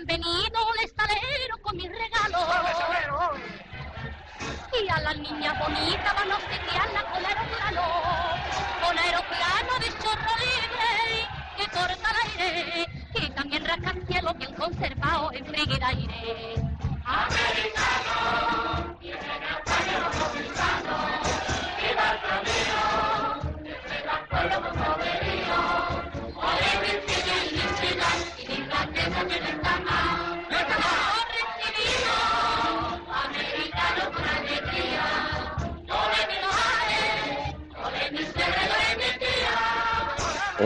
han venido un estalero con mis regalos. Y a las niñas bonitas van a obsequiarla con aeroplano, con aeroplano de chorro libre que corta el aire y también rascacielos bien conservado en frígida aire. Americano,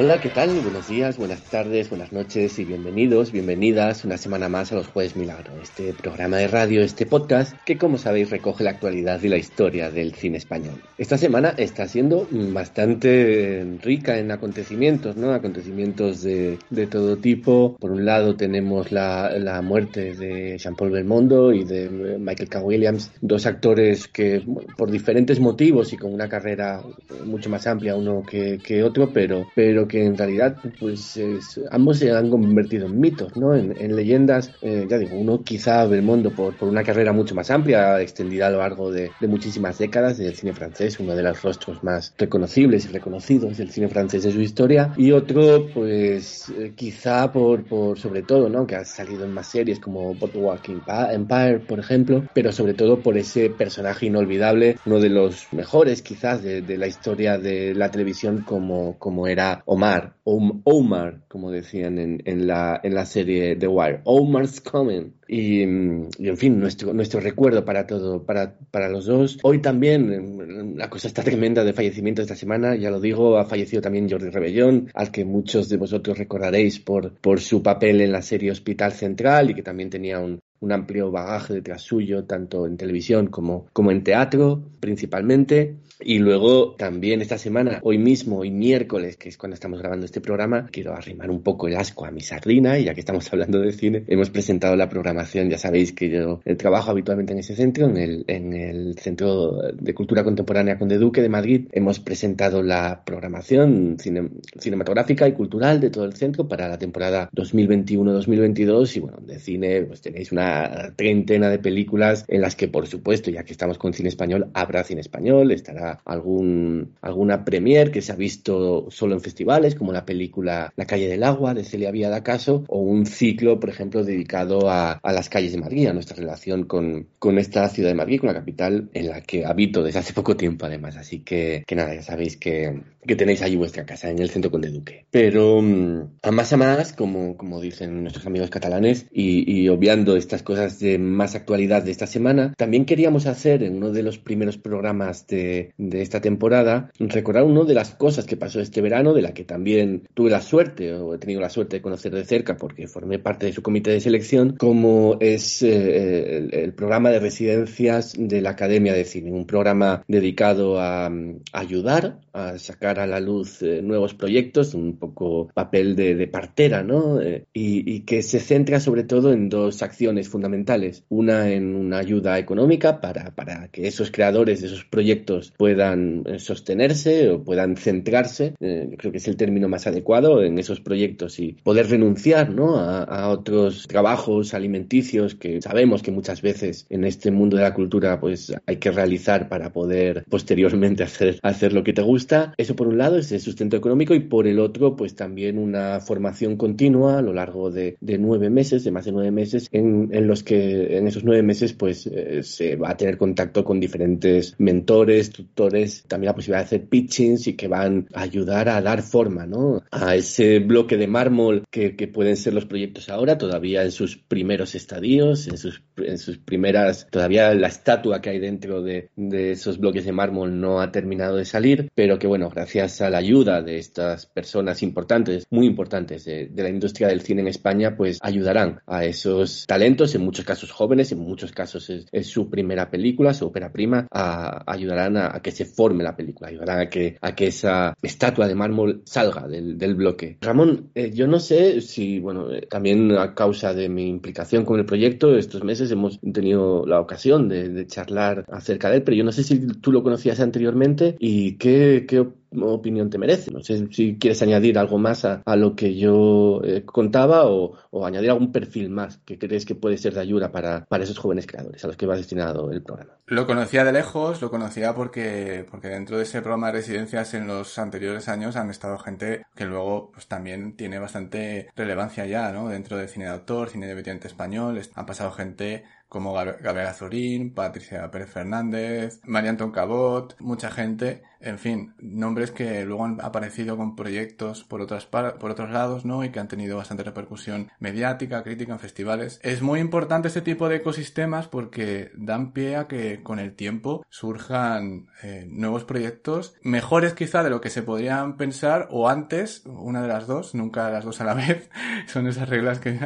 Hola, ¿qué tal? Buenos días, buenas tardes, buenas noches y bienvenidos, bienvenidas una semana más a los Jueves Milagro, este programa de radio, este podcast que como sabéis recoge la actualidad y la historia del cine español. Esta semana está siendo bastante rica en acontecimientos, ¿no? Acontecimientos de, de todo tipo. Por un lado tenemos la, la muerte de Jean-Paul Belmondo y de Michael K. Williams, dos actores que por diferentes motivos y con una carrera mucho más amplia uno que, que otro, pero, pero que en realidad pues es- ambos se han convertido en mitos, ¿no? En, en leyendas, eh, ya digo, uno quizá Belmondo por, por una carrera mucho más amplia, extendida a lo largo de, de muchísimas décadas del cine francés, uno de los rostros más reconocibles y reconocidos del cine francés de su historia, y otro pues eh, quizá por, por sobre todo, ¿no? Que ha salido en más series como Boardwalk Empire, por ejemplo, pero sobre todo por ese personaje inolvidable, uno de los mejores quizás de, de la historia de la televisión como, como era Omar, Om- Omar, como decían en, en, la, en la serie The Wire, Omar's Coming. Y, mm, y, en fin, nuestro, nuestro recuerdo para todo, para, para los dos. Hoy también, mm, la cosa está tremenda de fallecimiento esta semana, ya lo digo, ha fallecido también Jordi Rebellón, al que muchos de vosotros recordaréis por, por su papel en la serie Hospital Central y que también tenía un, un amplio bagaje detrás suyo, tanto en televisión como, como en teatro, principalmente. Y luego también esta semana, hoy mismo, hoy miércoles, que es cuando estamos grabando este programa, quiero arrimar un poco el asco a mi sardina, y ya que estamos hablando de cine, hemos presentado la programación, ya sabéis que yo eh, trabajo habitualmente en ese centro, en el, en el Centro de Cultura Contemporánea Conde Duque de Madrid, hemos presentado la programación cine- cinematográfica y cultural de todo el centro para la temporada 2021-2022, y bueno, de cine pues tenéis una treintena de películas en las que, por supuesto, ya que estamos con cine español, habrá cine español, estará algún, alguna premier que se ha visto solo en festivales, como la película La calle del agua de Celia Vía Caso, o un ciclo, por ejemplo, dedicado a, a las calles de Madrid, a nuestra relación con, con esta ciudad de Madrid, con la capital en la que habito desde hace poco tiempo, además. Así que, que nada, ya sabéis que, que tenéis allí vuestra casa, en el centro Conde Duque. Pero mm, a más a más, como, como dicen nuestros amigos catalanes, y, y obviando estas cosas de más actualidad de esta semana, también queríamos hacer en uno de los primeros programas de, de esta temporada, recordar una de las cosas que pasó este verano, de la que también tuve la suerte, o he tenido la suerte de conocer de cerca, porque formé parte de su comité de selección, como es eh, el, el programa de residencias de la Academia de Cine, un programa dedicado a, mm, ayudar a sacar a la luz eh, nuevos proyectos, un poco papel de, de partera, ¿no? Eh, y, y que se centra sobre todo en dos acciones fundamentales. Una en una ayuda económica para, para que esos creadores de esos proyectos puedan eh, sostenerse o puedan centrarse, eh, creo que es el término más adecuado, en esos proyectos y poder renunciar, ¿no? A, a otros trabajos alimenticios que sabemos que muchas veces en este mundo de la cultura pues hay que realizar para poder posteriormente hacer, hacer lo que te gusta. Eso por un lado es el sustento económico y por el otro pues también una formación continua a lo largo de, nueve meses, de más de nueve meses, en, los que en esos nueve meses pues eh, se va a tener contacto con diferentes mentores, tutores, también la posibilidad de hacer pitchings y que van a ayudar a dar forma ¿no? a ese bloque de mármol que, que pueden ser los proyectos ahora, todavía en sus primeros estadios, en sus, en sus primeras, todavía la estatua que hay dentro de, de esos bloques de mármol no ha terminado de salir, pero que bueno, gracias a la ayuda de estas personas importantes, muy importantes de, de la industria del cine en España, pues ayudarán a esos talentos, en muchos casos jóvenes, en muchos casos es, es su primera película, su ópera prima, a, ayudarán a, a, que se forme la película, ayudarán a que, a que esa estatua de mármol salga del, del bloque. Ramón, eh, yo no sé si, bueno, eh, también a causa de mi implicación con el proyecto, estos meses hemos tenido la ocasión de, de charlar acerca de él, pero yo no sé si tú lo conocías anteriormente y qué, qué opinión te merece. No sé si quieres añadir algo más a, lo que yo eh, contaba o, añadir algún perfil más que crees que puede ser de ayuda para, para esos jóvenes creadores a los que va destinado el programa. Lo conocía de lejos, lo conocía porque, porque dentro de ese programa de residencias en los anteriores años han estado gente que luego pues también tiene bastante relevancia ya, ¿no? Dentro del cine de autor, cine de español, han pasado gente como Gabriela Azorín, Patricia Pérez Fernández, María Anton Cabot, mucha gente en fin, nombres que luego han aparecido con proyectos por otras por otros lados, ¿no? Y que han tenido bastante repercusión mediática, crítica en festivales. Es muy importante este tipo de ecosistemas porque dan pie a que con el tiempo surjan eh, nuevos proyectos mejores quizá de lo que se podrían pensar o antes, una de las dos, nunca las dos a la vez, son esas reglas que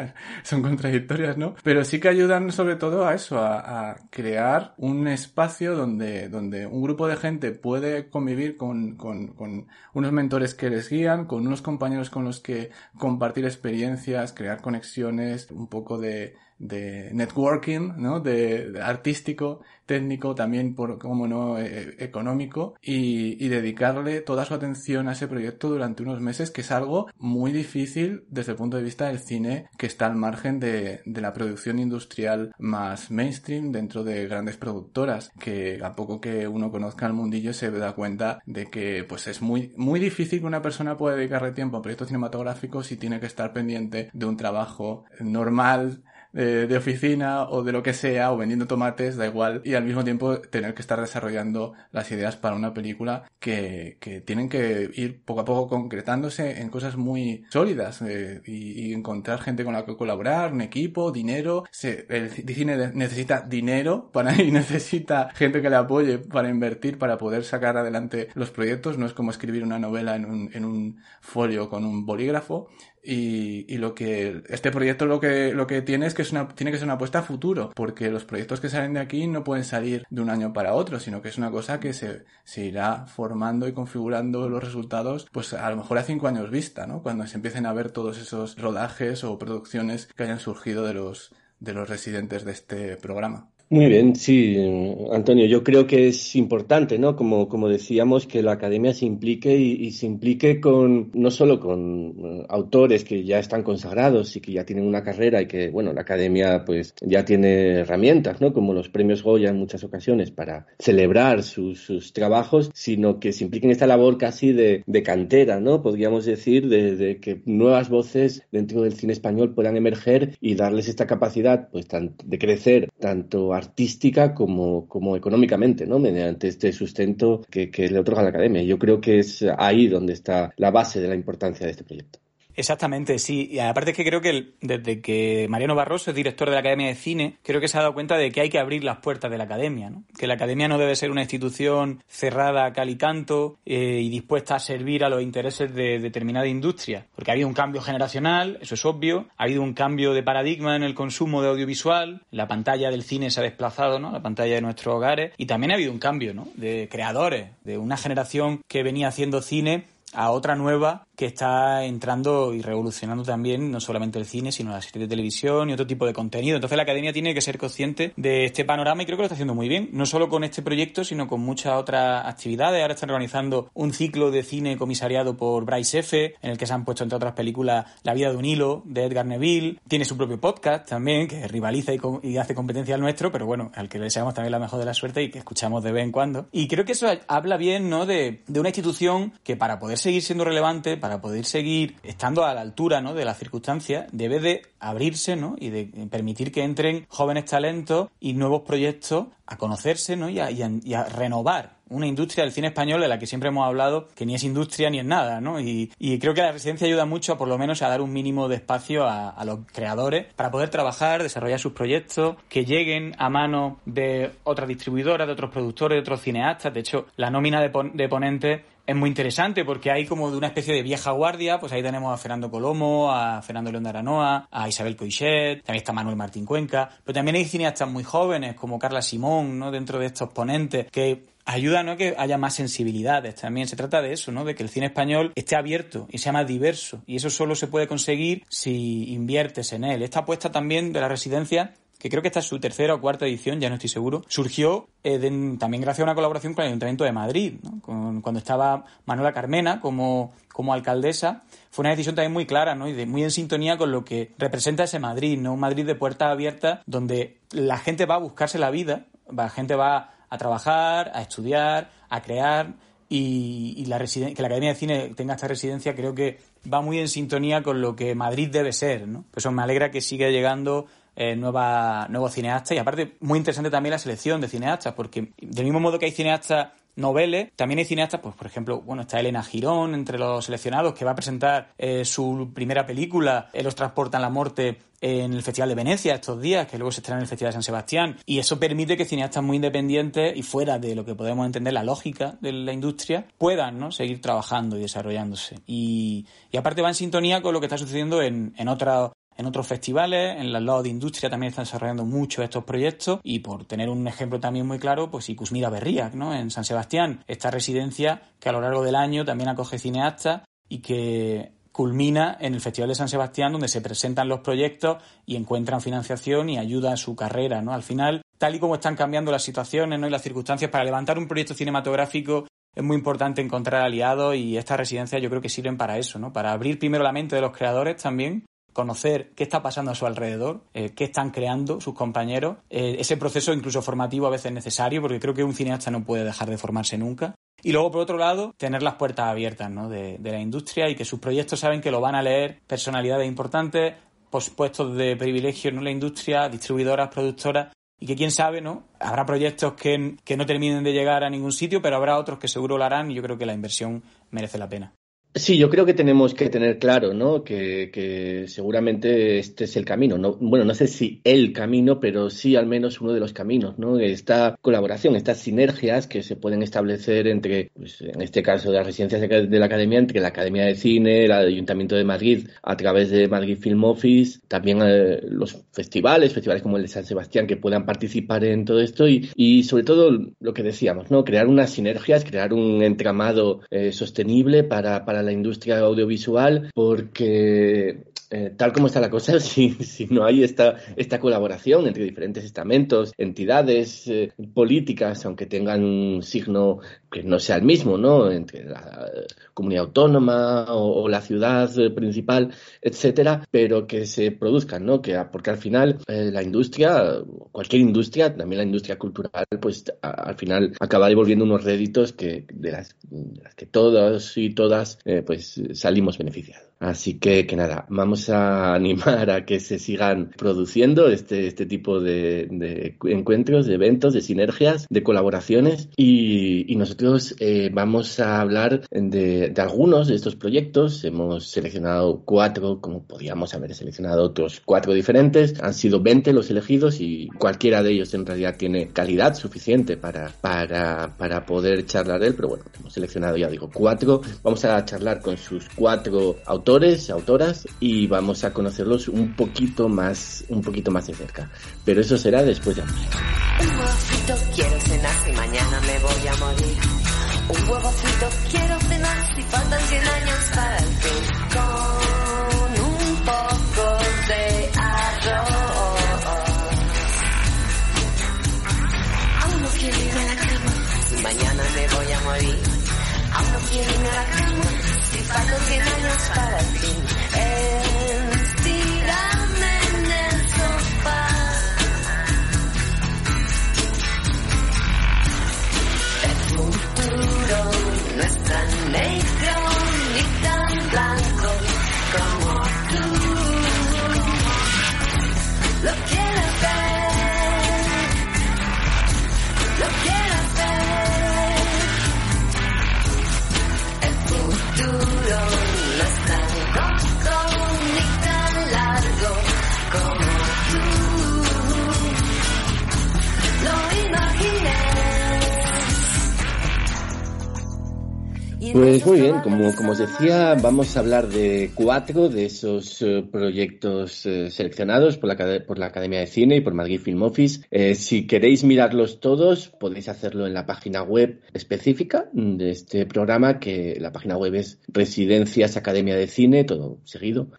son contradictorias, ¿no? Pero sí que ayudan sobre todo a eso, a, crear un espacio donde, donde un grupo de gente puede vivir con, con, con, unos mentores que les guían, con unos compañeros con los que compartir experiencias, crear conexiones, un poco de, de networking, ¿no? De, artístico, técnico, también por, como no, eh, económico, y, y, dedicarle toda su atención a ese proyecto durante unos meses, que es algo muy difícil desde el punto de vista del cine, que está al margen de, de la producción industrial más mainstream dentro de grandes productoras, que a poco que uno conozca el mundillo se da cuenta de que, pues es muy, muy difícil que una persona pueda dedicarle tiempo a proyectos cinematográficos y tiene que estar pendiente de un trabajo normal, de, oficina o de lo que sea, o vendiendo tomates, da igual, y al mismo tiempo tener que estar desarrollando las ideas para una película que, que tienen que ir poco a poco concretándose en cosas muy sólidas eh, y, encontrar gente con la que colaborar, un equipo, dinero. Se, el cine necesita dinero para, y necesita gente que le apoye para invertir, para poder sacar adelante los proyectos. No es como escribir una novela en un, en un folio con un bolígrafo. Y, y, lo que este proyecto lo que lo que tiene es que es una, tiene que ser una apuesta a futuro, porque los proyectos que salen de aquí no pueden salir de un año para otro, sino que es una cosa que se, se irá formando y configurando los resultados, pues a lo mejor a cinco años vista, ¿no? Cuando se empiecen a ver todos esos rodajes o producciones que hayan surgido de los de los residentes de este programa. Muy bien, sí, Antonio, yo creo que es importante, ¿no? Como, como decíamos, que la academia se implique y, se implique con, no solo con eh, autores que ya están consagrados y que ya tienen una carrera y que, bueno, la academia pues ya tiene herramientas, ¿no? Como los premios Goya en muchas ocasiones para celebrar sus, trabajos, sino que se implique en esta labor casi de, cantera, ¿no? Podríamos decir, de, de, que nuevas voces dentro del cine español puedan emerger y darles esta capacidad, pues, de crecer tanto artística como, como económicamente, ¿no? Mediante este sustento que, que le otorga la academia. Yo creo que es ahí donde está la base de la importancia de este proyecto. Exactamente, sí. Y aparte es que creo que desde que Mariano Barroso es director de la Academia de Cine, creo que se ha dado cuenta de que hay que abrir las puertas de la Academia, ¿no? Que la Academia no debe ser una institución cerrada a cal y canto eh, y dispuesta a servir a los intereses de determinada industria. Porque ha habido un cambio generacional, eso es obvio. Ha habido un cambio de paradigma en el consumo de audiovisual. La pantalla del cine se ha desplazado, ¿no? La pantalla de nuestros hogares. Y también ha habido un cambio, ¿no? De creadores, de una generación que venía haciendo cine a otra nueva que está entrando y revolucionando también no solamente el cine, sino la serie de televisión y otro tipo de contenido. Entonces la academia tiene que ser consciente de este panorama y creo que lo está haciendo muy bien, no solo con este proyecto, sino con muchas otras actividades. Ahora están organizando un ciclo de cine comisariado por Bryce F., en el que se han puesto, entre otras películas, La vida de un hilo, de Edgar Neville. Tiene su propio podcast también, que rivaliza y, hace competencia al nuestro, pero bueno, al que le deseamos también la mejor de la suerte y que escuchamos de vez en cuando. Y creo que eso habla bien, ¿no?, de, de una institución que para poder seguir siendo relevante, poder seguir estando a la altura ¿no? de las circunstancias, debe de abrirse ¿no? y de permitir que entren jóvenes talentos y nuevos proyectos a conocerse ¿no? y, a, renovar una industria del cine español de la que siempre hemos hablado que ni es industria ni es nada, ¿no? Y, creo que la residencia ayuda mucho, por lo menos, a dar un mínimo de espacio a, los creadores para poder trabajar, desarrollar sus proyectos, que lleguen a manos de otras distribuidoras, de otros productores, de otros cineastas. De hecho, la nómina de, de ponentes es muy interesante porque hay como de una especie de vieja guardia, pues ahí tenemos a Fernando Colomo, a Fernando León de Aranoa, a Isabel Coixet, también está Manuel Martín Cuenca, pero también hay cineastas muy jóvenes como Carla Simón, ¿no? Dentro de estos ponentes que ayudan a que haya más sensibilidades también. Se trata de eso, ¿no? De que el cine español esté abierto y sea más diverso. Y eso solo se puede conseguir si inviertes en él. Esta apuesta también de la residencia que creo que esta es su tercera o cuarta edición, ya no estoy seguro, surgió eh, también gracias a una colaboración con el Ayuntamiento de Madrid, cuando estaba Manuela Carmena como, como alcaldesa. Fue una decisión también muy clara ¿no? y de, muy en sintonía con lo que representa ese Madrid, ¿no? un Madrid de puertas abiertas donde la gente va a buscarse la vida, la gente va a trabajar, a estudiar, a crear y, la que la Academia de Cine tenga esta residencia creo que va muy en sintonía con lo que Madrid debe ser. ¿no? Pues eso me alegra que siga llegando eh, nueva, nuevos cineastas y aparte muy interesante también la selección de cineastas porque del mismo modo que hay cineastas noveles. También hay cineastas, pues por ejemplo, bueno, está Elena Girón entre los seleccionados que va a presentar eh, su primera película, Los transportan la muerte en el Festival de Venecia estos días, que luego se estrena en el Festival de San Sebastián. Y eso permite que cineastas muy independientes y fuera de lo que podemos entender la lógica de la industria puedan ¿no? seguir trabajando y desarrollándose. Y, y aparte va en sintonía con lo que está sucediendo en, en otras en otros festivales, en los lados de industria también están desarrollando mucho estos proyectos y por tener un ejemplo también muy claro, pues Icusmira Berriac, ¿no? En San Sebastián, esta residencia que a lo largo del año también acoge cineastas y que culmina en el Festival de San Sebastián donde se presentan los proyectos y encuentran financiación y ayuda a su carrera, ¿no? Al final, tal y como están cambiando las situaciones, ¿no? y las circunstancias para levantar un proyecto cinematográfico es muy importante encontrar aliados y estas residencias yo creo que sirven para eso, ¿no? Para abrir primero la mente de los creadores también conocer qué está pasando a su alrededor, eh, qué están creando sus compañeros. Eh, ese proceso incluso formativo a veces es necesario porque creo que un cineasta no puede dejar de formarse nunca. Y luego, por otro lado, tener las puertas abiertas ¿no? de, la industria y que sus proyectos saben que lo van a leer personalidades importantes, puestos de privilegio en la industria, distribuidoras, productoras, y que quién sabe, ¿no? Habrá proyectos que, que no terminen de llegar a ningún sitio, pero habrá otros que seguro lo harán y yo creo que la inversión merece la pena. Sí, yo creo que tenemos que tener claro, ¿no? Que, seguramente este es el camino. No, bueno, no sé si el camino, pero sí al menos uno de los caminos, ¿no? Esta colaboración, estas sinergias que se pueden establecer entre, pues, en este caso de las residencias de la Academia, entre la Academia de Cine, el Ayuntamiento de Madrid, a través de Madrid Film Office, también eh, los festivales, festivales como el de San Sebastián, que puedan participar en todo esto y, y sobre todo lo que decíamos, ¿no? Crear unas sinergias, crear un entramado eh, sostenible para la industria audiovisual porque eh, tal como está la cosa, si, si no hay esta, esta colaboración entre diferentes estamentos, entidades eh, políticas, aunque tengan un signo que no sea el mismo, ¿no? Entre la comunidad autónoma o, la ciudad eh, principal, etcétera, pero que se produzcan, ¿no? Que, porque al final la industria, cualquier industria, también la industria cultural, pues al final acaba devolviendo unos réditos que, de, las, de las que todos y todas, pues salimos beneficiados. Así que, que nada, vamos a animar a que se sigan produciendo este, este tipo de, de encuentros, de eventos, de sinergias, de colaboraciones y, y nosotros eh, vamos a hablar de, algunos de estos proyectos. Hemos seleccionado cuatro, como podíamos haber seleccionado otros cuatro diferentes. Han sido 20 los elegidos y cualquiera de ellos en realidad tiene calidad suficiente para, para, para poder charlar de él, pero bueno, hemos seleccionado ya digo cuatro. Vamos a charlar con sus cuatro autores autoras y vamos a conocerlos un poquito más, un poquito más de cerca. Pero eso será después de Un quiero cenar si mañana me voy a morir. Un huevo frito quiero cenar si faltan 100 años para el fin. Con un poco de arroz. Aún no quiero ir a la cama si mañana me voy a morir. Aún no quiero ir a la cama faltan 100 años para el fin. Estirarme es Pues muy bien, como, como os decía, vamos a hablar de cuatro de esos eh, proyectos eh, seleccionados por la, por la Academia de Cine y por Madrid Film Office. Eh, si queréis mirarlos todos, podéis hacerlo en la página web específica de este programa, que la página web es Residencias Academia de Cine, todo seguido,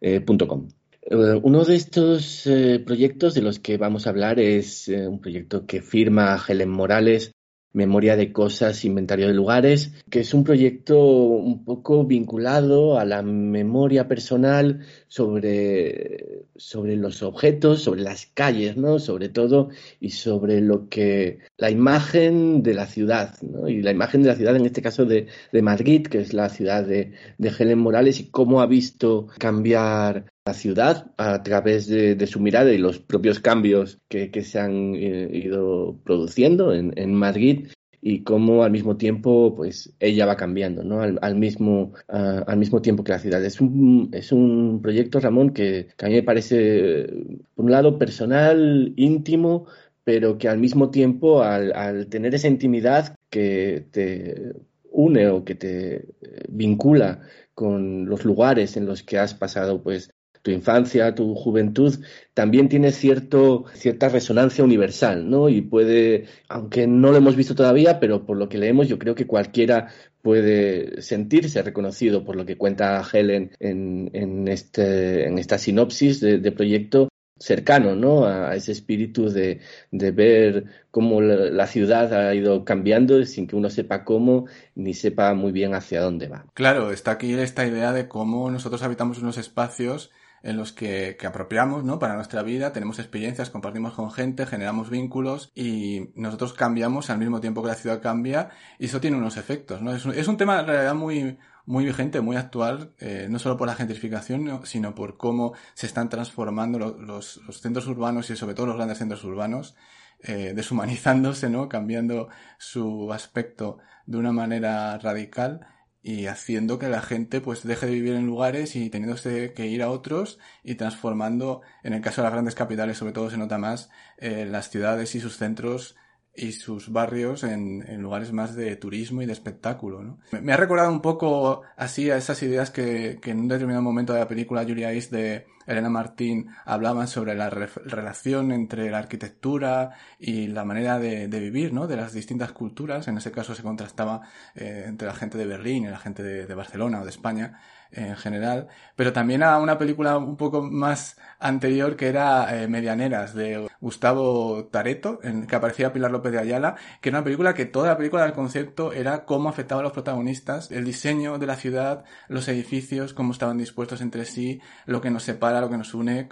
Eh, uno de estos eh, proyectos de los que vamos a hablar es eh, un proyecto que firma Helen Morales Memoria de Cosas, Inventario de Lugares, que es un proyecto un poco vinculado a la memoria personal sobre, sobre los objetos, sobre las calles, ¿no? Sobre todo, y sobre lo que, la imagen de la ciudad, ¿no? Y la imagen de la ciudad, en este caso de, de Madrid, que es la ciudad de, de Helen Morales, y cómo ha visto cambiar la ciudad a través de, su mirada y los propios cambios que, se han eh, ido produciendo en, Madrid y cómo al mismo tiempo pues ella va cambiando ¿no? al, mismo al mismo tiempo que la ciudad es un, es un proyecto Ramón que, a mí me parece por un lado personal íntimo pero que al mismo tiempo al, al tener esa intimidad que te une o que te vincula con los lugares en los que has pasado pues tu infancia, tu juventud, también tiene cierto, cierta resonancia universal, ¿no? Y puede, aunque no lo hemos visto todavía, pero por lo que leemos, yo creo que cualquiera puede sentirse reconocido por lo que cuenta Helen en, en, este, en esta sinopsis de, proyecto cercano ¿no? a ese espíritu de, de ver cómo la, la, ciudad ha ido cambiando sin que uno sepa cómo ni sepa muy bien hacia dónde va. Claro, está aquí esta idea de cómo nosotros habitamos unos espacios en los que, que, apropiamos ¿no? para nuestra vida, tenemos experiencias, compartimos con gente, generamos vínculos y nosotros cambiamos al mismo tiempo que la ciudad cambia y eso tiene unos efectos. ¿no? Es, un, es un tema en realidad muy, muy vigente, muy actual, eh, no solo por la gentrificación, sino por cómo se están transformando los, los, los centros urbanos y sobre todo los grandes centros urbanos, eh, deshumanizándose, ¿no? cambiando su aspecto de una manera radical y haciendo que la gente pues deje de vivir en lugares y teniéndose que ir a otros y transformando, en el caso de las grandes capitales sobre todo se nota más, eh, las ciudades y sus centros y sus barrios en, lugares más de turismo y de espectáculo. ¿no? Me, ha recordado un poco así a esas ideas que, en un determinado momento de la película Julia East de Elena Martín hablaban sobre la re relación entre la arquitectura y la manera de, vivir ¿no? de las distintas culturas. En ese caso se contrastaba eh, entre la gente de Berlín y la gente de Barcelona o de España en general, pero también a una película un poco más anterior que era eh, Medianeras de Gustavo Tareto, en que aparecía Pilar López de Ayala, que era una película que toda la película del concepto era cómo afectaba a los protagonistas, el diseño de la ciudad, los edificios, cómo estaban dispuestos entre sí, lo que nos separa, lo que nos une,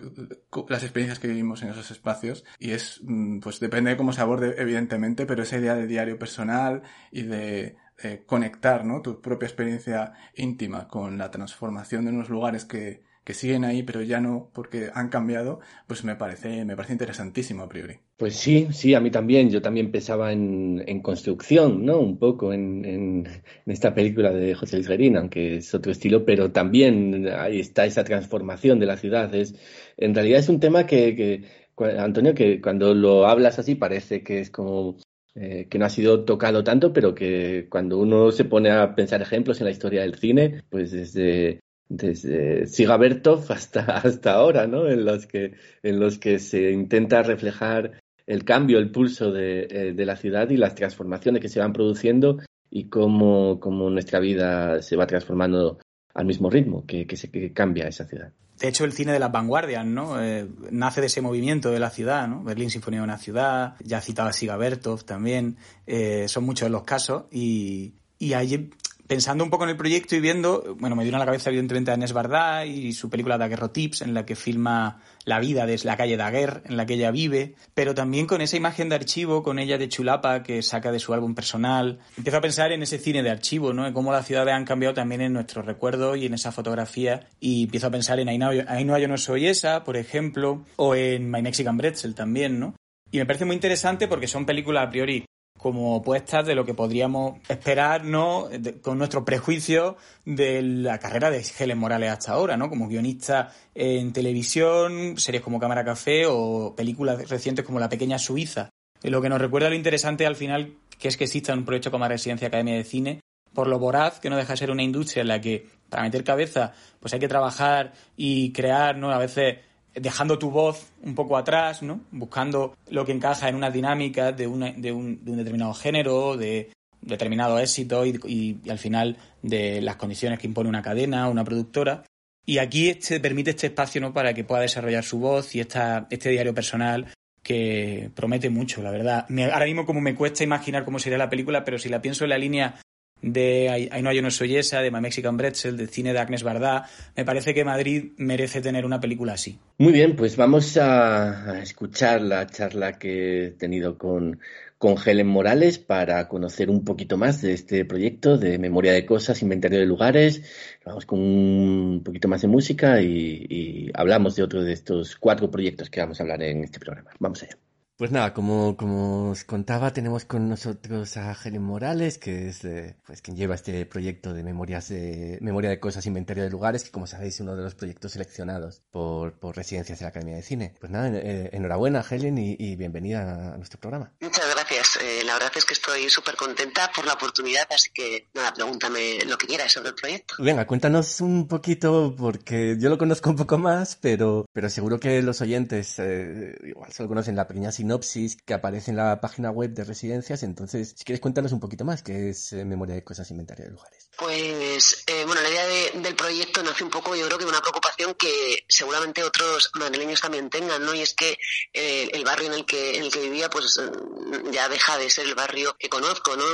las experiencias que vivimos en esos espacios, y es, mm, pues depende de cómo se aborde, evidentemente, pero esa idea de diario personal y de eh, conectar ¿no? tu propia experiencia íntima con la transformación de unos lugares que, que siguen ahí pero ya no porque han cambiado, pues me parece, me parece interesantísimo a priori. Pues sí, sí, a mí también. Yo también pensaba en, en construcción, ¿no? Un poco en, en, esta película de José Luis Guerín, aunque es otro estilo, pero también ahí está esa transformación de la ciudad. Es, en realidad es un tema que Antonio, que cuando lo hablas así parece que es como eh, que no ha sido tocado tanto, pero que cuando uno se pone a pensar ejemplos en la historia del cine, pues desde, desde Siga Bertov hasta, hasta ahora, ¿no? En los, que, en los que se intenta reflejar el cambio, el pulso de, eh, de la ciudad y las transformaciones que se van produciendo y cómo, cómo nuestra vida se va transformando al mismo ritmo que, que, se, que cambia esa ciudad. De hecho, el cine de las vanguardias, ¿no? Eh, nace de ese movimiento de la ciudad, ¿no? Berlín Sinfonía de una ciudad, ya citaba Siga Bertov también, eh, son muchos los casos y, y pensando un poco en el proyecto y viendo, bueno, me vino a la cabeza evidentemente a Inés Bardá y su película Daguerrotips, en la que filma la vida de la calle Daguerre, en la que ella vive, pero también con esa imagen de archivo, con ella de Chulapa, que saca de su álbum personal. Empiezo a pensar en ese cine de archivo, ¿no? En cómo las ciudades han cambiado también en nuestros recuerdos y en esa fotografía. Y empiezo a pensar en Ainhoa Yo No Soy Esa, por ejemplo, o en My Mexican Bretzel también, ¿no? Y me parece muy interesante porque son películas a priori como opuestas de lo que podríamos esperar, ¿no? De, con nuestro prejuicio de la carrera de Helen Morales hasta ahora, ¿no? Como guionista en televisión, series como Cámara Café o películas recientes como La Pequeña Suiza. Lo que nos recuerda lo interesante al final que es que exista un proyecto como Residencia Academia de Cine, por lo voraz que no deja de ser una industria en la que para meter cabeza pues hay que trabajar y crear, ¿no? A veces dejando tu voz un poco atrás, ¿no? Buscando lo que encaja en una dinámica de, una, de, un, de un, determinado género, de determinado éxito y, y, al final de las condiciones que impone una cadena, una productora. Y aquí este, permite este espacio ¿no? para que pueda desarrollar su voz y esta, este diario personal que promete mucho, la verdad. ahora mismo como me cuesta imaginar cómo sería la película, pero si la pienso en la línea de hay no Soyesa, de My Mexican Bretzel, del cine de Agnes Bardá. Me parece que Madrid merece tener una película así. Muy bien, pues vamos a, escuchar la charla que he tenido con, con Helen Morales para conocer un poquito más de este proyecto de memoria de cosas, inventario de lugares. Vamos con un poquito más de música y, y hablamos de otro de estos cuatro proyectos que vamos a hablar en este programa. Vamos allá. Pues nada, como, como os contaba, tenemos con nosotros a Helen Morales, que es pues quien lleva este proyecto de memorias de memoria de cosas, inventario de lugares, que como sabéis es uno de los proyectos seleccionados por, por residencias de la Academia de Cine. Pues nada, eh, enhorabuena Helen y, bienvenida a nuestro programa. Muchas gracias. Eh, la verdad es que estoy súper contenta por la oportunidad, así que nada, pregúntame lo que quieras sobre el proyecto. Venga, cuéntanos un poquito, porque yo lo conozco un poco más, pero, pero seguro que los oyentes eh, igual solo conocen la pequeña sinopsis que aparece en la página web de residencias. Entonces, si quieres cuéntanos un poquito más, qué es eh, Memoria de Cosas Inventario de Lugares. Pues, eh, bueno, la idea del proyecto nace un poco, yo creo que de una preocupación que seguramente otros madrileños también tengan, ¿no? Y es que eh, el barrio en el que, en el que vivía, pues ya deja de ser el barrio que conozco, ¿no?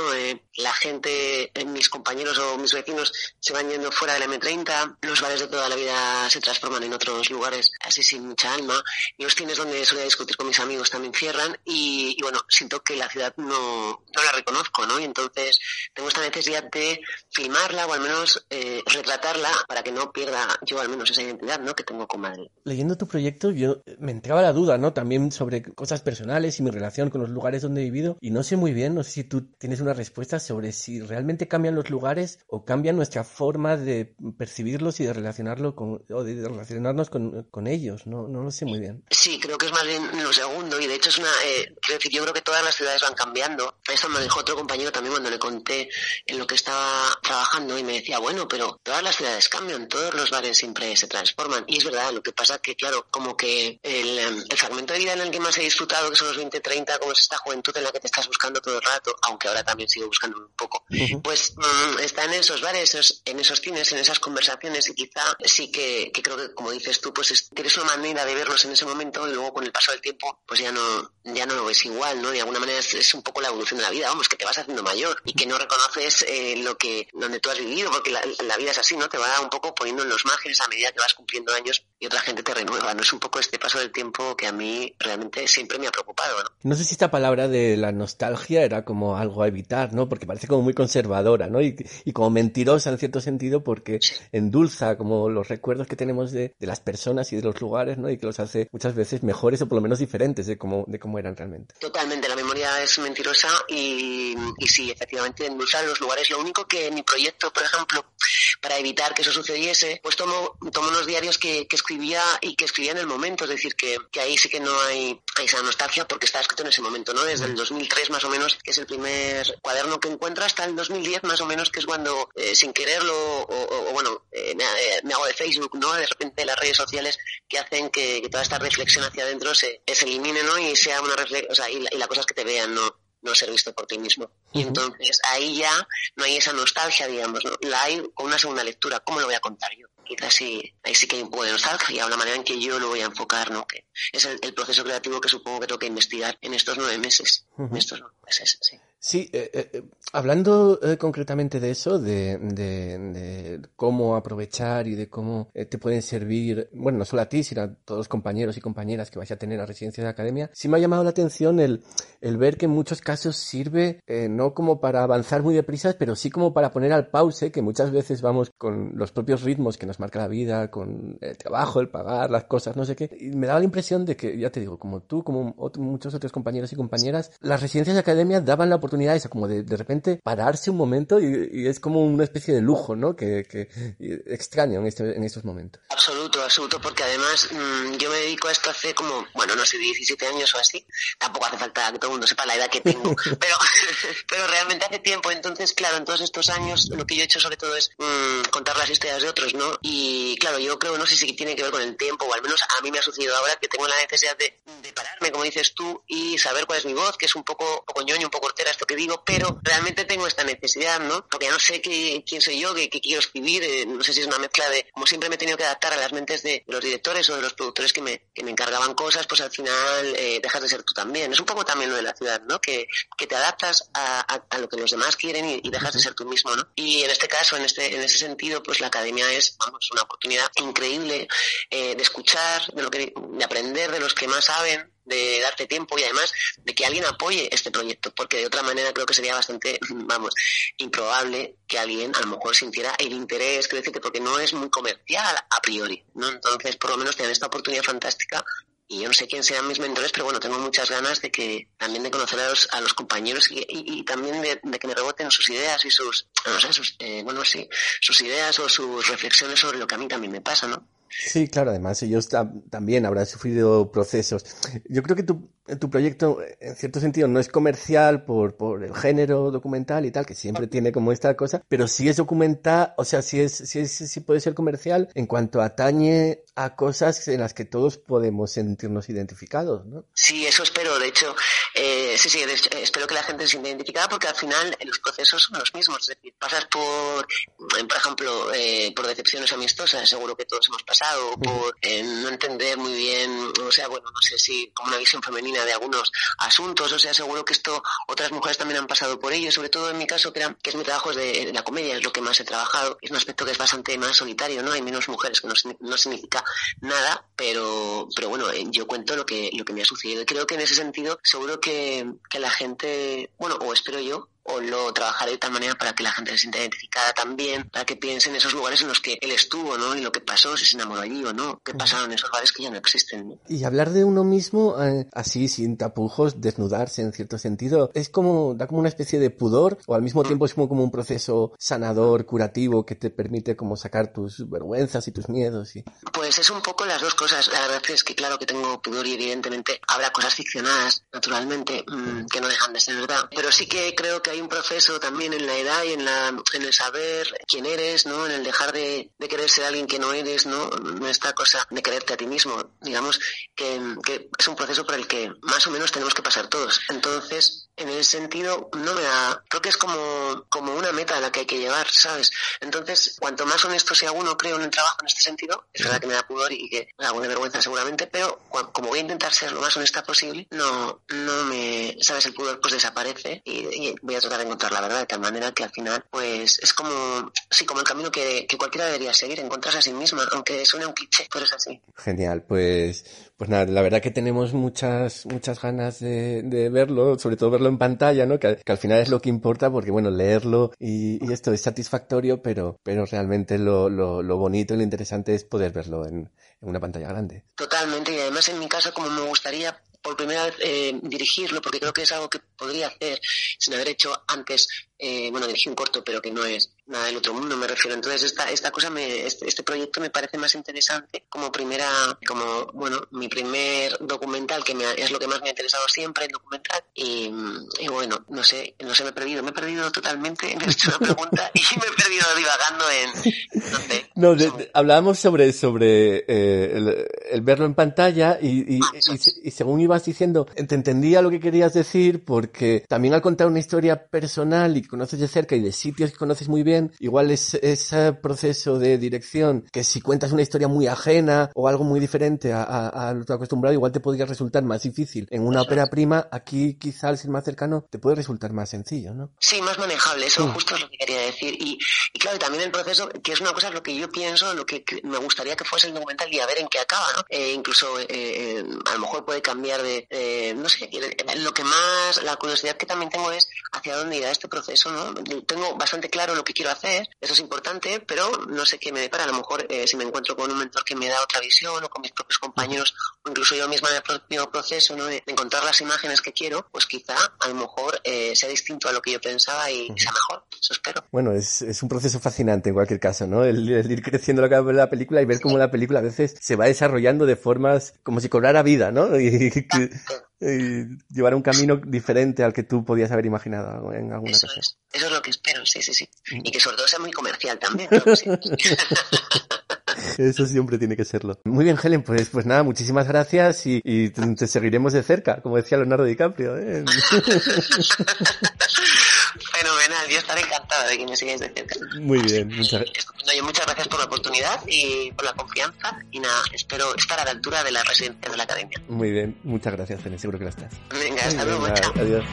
la gente, mis compañeros o mis vecinos se van yendo fuera del M30, los bares de toda la vida se transforman en otros lugares así sin mucha alma, y los cines donde solía discutir con mis amigos también cierran, y, bueno, siento que la ciudad no, no, la reconozco, ¿no? Y entonces tengo esta necesidad de filmarla o al menos eh, retratarla para que no pierda yo al menos esa identidad, ¿no? Que tengo con Madrid. Leyendo tu proyecto yo me entraba la duda, ¿no? También sobre cosas personales y mi relación con los lugares donde he vivido y no sé muy bien, no sé si tú tienes una respuesta sobre si realmente cambian los lugares o cambian nuestra forma de percibirlos y de relacionarlo con, o de relacionarnos con, con ellos, ¿no? No lo sé muy bien. Sí, creo que es más bien lo segundo y de hecho es una, eh, decir, yo creo que todas las ciudades van cambiando. Eso me dijo otro compañero también cuando le conté en lo que estaba trabajando y me decía, bueno, pero todas las ciudades cambian, todos los bares siempre se transforman. Y es verdad, lo que pasa que, claro, como que el, em, fragmento de vida en el que más he disfrutado, que son los 20-30, como es esta juventud en la que te estás buscando todo el rato, aunque ahora también sigo buscando un poco, pues mm, está en esos bares, en esos cines, en esas conversaciones y quizá sí que, creo que, como dices tú, pues tienes una manera de verlos en ese momento y luego con el paso del tiempo, pues ya no, ya no lo ves igual, ¿no? De alguna manera es, un poco la evolución de la vida, vamos, que te vas haciendo mayor y que no reconoces eh, lo que, donde tú has vivido, porque la, vida es así, ¿no? Te va un poco poniendo en los márgenes a medida que vas cumpliendo años y otra gente te renueva, ¿no? Es un poco este paso del tiempo que a mí realmente siempre me ha preocupado, ¿no? No sé si esta palabra de la nostalgia era como algo a evitar, ¿no? Porque parece como muy conservadora, ¿no? Y, como mentirosa en cierto sentido porque endulza como los recuerdos que tenemos de, de, las personas y de los lugares, ¿no? Y que los hace muchas veces mejores o por lo menos diferentes de cómo, eran realmente. Totalmente, la memoria es mentirosa y, y sí, efectivamente, endulzar los lugares. Lo único que en mi proyecto, por ejemplo, para evitar que eso sucediese, pues tomo, tomo unos diarios que, que escribía y que escribía en el momento, es decir, que, que ahí sí que no hay, esa nostalgia porque está escrito en ese momento, ¿no? Desde el 2003 más o menos, que es el primer cuaderno que encuentro, hasta el 2010 más o menos, que es cuando eh, sin quererlo o, bueno, eh, eh, me, hago de Facebook, ¿no? De repente las redes sociales que hacen que, toda esta reflexión hacia adentro se, se elimine, ¿no? Sea una reflexión, o sea, y la, y la cosa es que te vean, ¿no? no ser visto por ti mismo. Y entonces ahí ya no hay esa nostalgia, digamos, ¿no? la hay con una segunda lectura. ¿Cómo lo voy a contar yo? Quizás sí, ahí sí que hay un poco de nostalgia y a la manera en que yo lo voy a enfocar, ¿no? Que es el, proceso creativo que supongo que tengo que investigar en estos nueve meses. En estos nueve meses, sí. Sí, eh, eh, eh, hablando concretamente de eso, de, cómo aprovechar y de cómo te pueden servir, bueno, no solo a ti, sino a todos los compañeros y compañeras que vais a tener a residencia de academia, sí me ha llamado la atención el, ver que en muchos casos sirve no como para avanzar muy deprisa, pero sí como para poner al pause, que muchas veces vamos con los propios ritmos que nos marca la vida, con el trabajo, el pagar, las cosas, no sé qué. Me daba la impresión de que, ya te digo, como tú, como muchos otros compañeros y compañeras, las residencias de academia daban la oportunidad oportunidad esa, como de, de repente pararse un momento y, es como una especie de lujo, ¿no? Que, que extraño en, este, en estos momentos. Absoluto, absoluto, porque además mmm, yo me dedico a esto hace como, bueno, no sé, 17 años o así. Tampoco hace falta que todo el mundo sepa la edad que tengo, pero, pero realmente hace tiempo. Entonces, claro, en todos estos años lo que yo he hecho sobre todo es mmm, contar las historias de otros, ¿no? Y claro, yo creo, no sé si tiene que ver con el tiempo, o al menos a mí me ha sucedido ahora que tengo la necesidad de, de pararme como dices tú, y saber cuál es mi voz, que es un poco, poco ñoño, un poco hortera esto que digo, pero realmente tengo esta necesidad, ¿no? Porque ya no sé qué, quién soy yo, qué, qué quiero escribir, eh, no sé si es una mezcla de, como siempre me he tenido que adaptar a las mentes de los directores o de los productores que me, que me encargaban cosas, pues al final eh, dejas de ser tú también. Es un poco también lo de la ciudad, ¿no? Que, que te adaptas a, a, a lo que los demás quieren y, y dejas de ser tú mismo, ¿no? Y en este caso, en este, en ese sentido, pues la academia es, vamos, una oportunidad increíble eh, de escuchar, de lo que, de aprender de los que más saben, de darte tiempo y además de que alguien apoye este proyecto, porque de otra manera creo que sería bastante, vamos, improbable que alguien a lo mejor sintiera el interés, quiero decirte, porque no es muy comercial a priori, ¿no? Entonces, por lo menos tener esta oportunidad fantástica y yo no sé quién sean mis mentores, pero bueno, tengo muchas ganas de que también de conocer a los, a los compañeros y, y, y también de, de, que me reboten sus ideas y sus, no sé, sus, eh, bueno, sí, sus ideas o sus reflexiones sobre lo que a mí también me pasa, ¿no? Sí, claro, además ellos también habrán sufrido procesos. Yo creo que tu, tu proyecto, en cierto sentido, no es comercial por, por el género documental y tal, que siempre tiene como esta cosa, pero sí es documental, o sea, sí, es, sí, es, sí puede ser comercial en cuanto atañe a cosas en las que todos podemos sentirnos identificados, ¿no? Sí, eso espero. De hecho, eh, sí, sí, espero que la gente se identificada porque al final los procesos son los mismos. Es decir, pasas por, por ejemplo, eh, por decepciones amistosas, seguro que todos hemos pasado por eh, no entender muy bien, o sea, bueno, no sé si como una visión femenina de algunos asuntos, o sea, seguro que esto otras mujeres también han pasado por ello, sobre todo en mi caso, que, era, que es mi trabajo de, la comedia, es lo que más he trabajado, es un aspecto que es bastante más solitario, ¿no? Hay menos mujeres, que no, no significa nada, pero, pero bueno, eh, yo cuento lo que, lo que me ha sucedido. Y creo que en ese sentido, seguro que, que la gente, bueno, o espero yo, o lo trabajaré de tal manera para que la gente se sienta identificada también, para que piense en esos lugares en los que él estuvo, ¿no? Y lo que pasó, si se enamoró allí o no, qué pasaron en esos lugares que ya no existen, ¿no? Y hablar de uno mismo eh, así, sin tapujos, desnudarse en cierto sentido, es como, da como una especie de pudor, o al mismo tiempo es como, como un proceso sanador, curativo, que te permite como sacar tus vergüenzas y tus miedos. Y... Pues es un poco las dos cosas. La verdad es que claro que tengo pudor y evidentemente habrá cosas ficcionadas, naturalmente, mmm, que no dejan de ser verdad. Pero sí que creo que hay un proceso también en la edad y en, la, en el saber quién eres, ¿no? En el dejar de, de querer ser alguien que no eres, ¿no? Esta cosa de quererte a ti mismo. Digamos que, que es un proceso por el que más o menos tenemos que pasar todos. Entonces, en ese sentido, no me da, creo que es como, como una meta a la que hay que llevar, ¿sabes? Entonces, cuanto más honesto sea uno, creo, en el trabajo en este sentido, es verdad que me da pudor y que me da alguna vergüenza seguramente, pero como voy a intentar ser lo más honesta posible, no, no me, ¿sabes? El pudor pues desaparece y, y voy a tratar de encontrar la verdad de tal manera que al final, pues, es como, sí, como el camino que, que cualquiera debería seguir, encontrarse a sí misma, aunque suene un cliché, pero es así. Genial, pues, pues nada, la verdad que tenemos muchas, muchas ganas de, de verlo, sobre todo verlo en pantalla, ¿no? Que, que, al final es lo que importa, porque bueno, leerlo y, y esto es satisfactorio, pero, pero realmente lo, lo, lo, bonito y lo interesante es poder verlo en, en una pantalla grande. Totalmente, y además en mi caso, como me gustaría por primera vez eh, dirigirlo, porque creo que es algo que podría hacer sin haber hecho antes, eh, bueno, dirigí un corto, pero que no es nada del otro mundo, me refiero. Entonces, esta, esta cosa, me, este, este proyecto me parece más interesante como primera, como, bueno, mi primer documental, que me, es lo que más me ha interesado siempre, el documental. Y, y bueno, no sé, no sé, me he perdido, me he perdido totalmente, me he hecho una pregunta y me he perdido divagando en, no sé. No, de, de, hablábamos sobre, sobre eh, el, el, verlo en pantalla y, y, ah, y, y según ibas diciendo, te entendía lo que querías decir porque también al contar una historia personal y que conoces de cerca y de sitios que conoces muy bien, igual es ese proceso de dirección que si cuentas una historia muy ajena o algo muy diferente a, a, a lo acostumbrado, igual te podría resultar más difícil. En una ópera prima, aquí quizá al ser más cercano, te puede resultar más sencillo, ¿no? Sí, más manejable, eso sí. justo es lo que quería decir. Y, y claro, también el proceso, que es una cosa lo que yo pienso, lo que me gustaría que fuese el documental y a ver en qué acaba, ¿no? Eh, incluso eh, eh, a lo mejor puede cambiar de, no sé, lo que más, la curiosidad que también tengo es hacia dónde irá este proceso, ¿no? Tengo bastante claro lo que quiero hacer, eso es importante, pero no sé qué me depara. A lo mejor eh, si me encuentro con un mentor que me da otra visión o con mis propios compañeros o incluso yo misma en el propio proceso ¿no? de, encontrar las imágenes que quiero, pues quizá a lo mejor eh, sea distinto a lo que yo pensaba y sea mejor. Eso espero. Bueno, es, es un proceso fascinante en cualquier caso, ¿no? El, el ir creciendo la, la película y ver sí. cómo la película a veces se va desarrollando de formas como si cobrara vida, ¿no? Y, y llevar un camino diferente al que tú podías haber imaginado en alguna Eso. Es. Eso es lo que espero, sí, sí, sí. Y que sobre todo sea muy comercial también. ¿no? Sí. Eso siempre tiene que serlo. Muy bien, Helen, pues, pues nada, muchísimas gracias y, y te seguiremos de cerca, como decía Leonardo DiCaprio. ¿eh? Fenomenal, yo estaré encantada de que me sigáis de cerca. Muy bien, muchas gracias. Muchas gracias por la oportunidad y por la confianza y nada, espero estar a la altura de la residencia de la academia. Muy bien, muchas gracias, Helen, seguro que lo estás. Venga, hasta luego, chao. Adiós.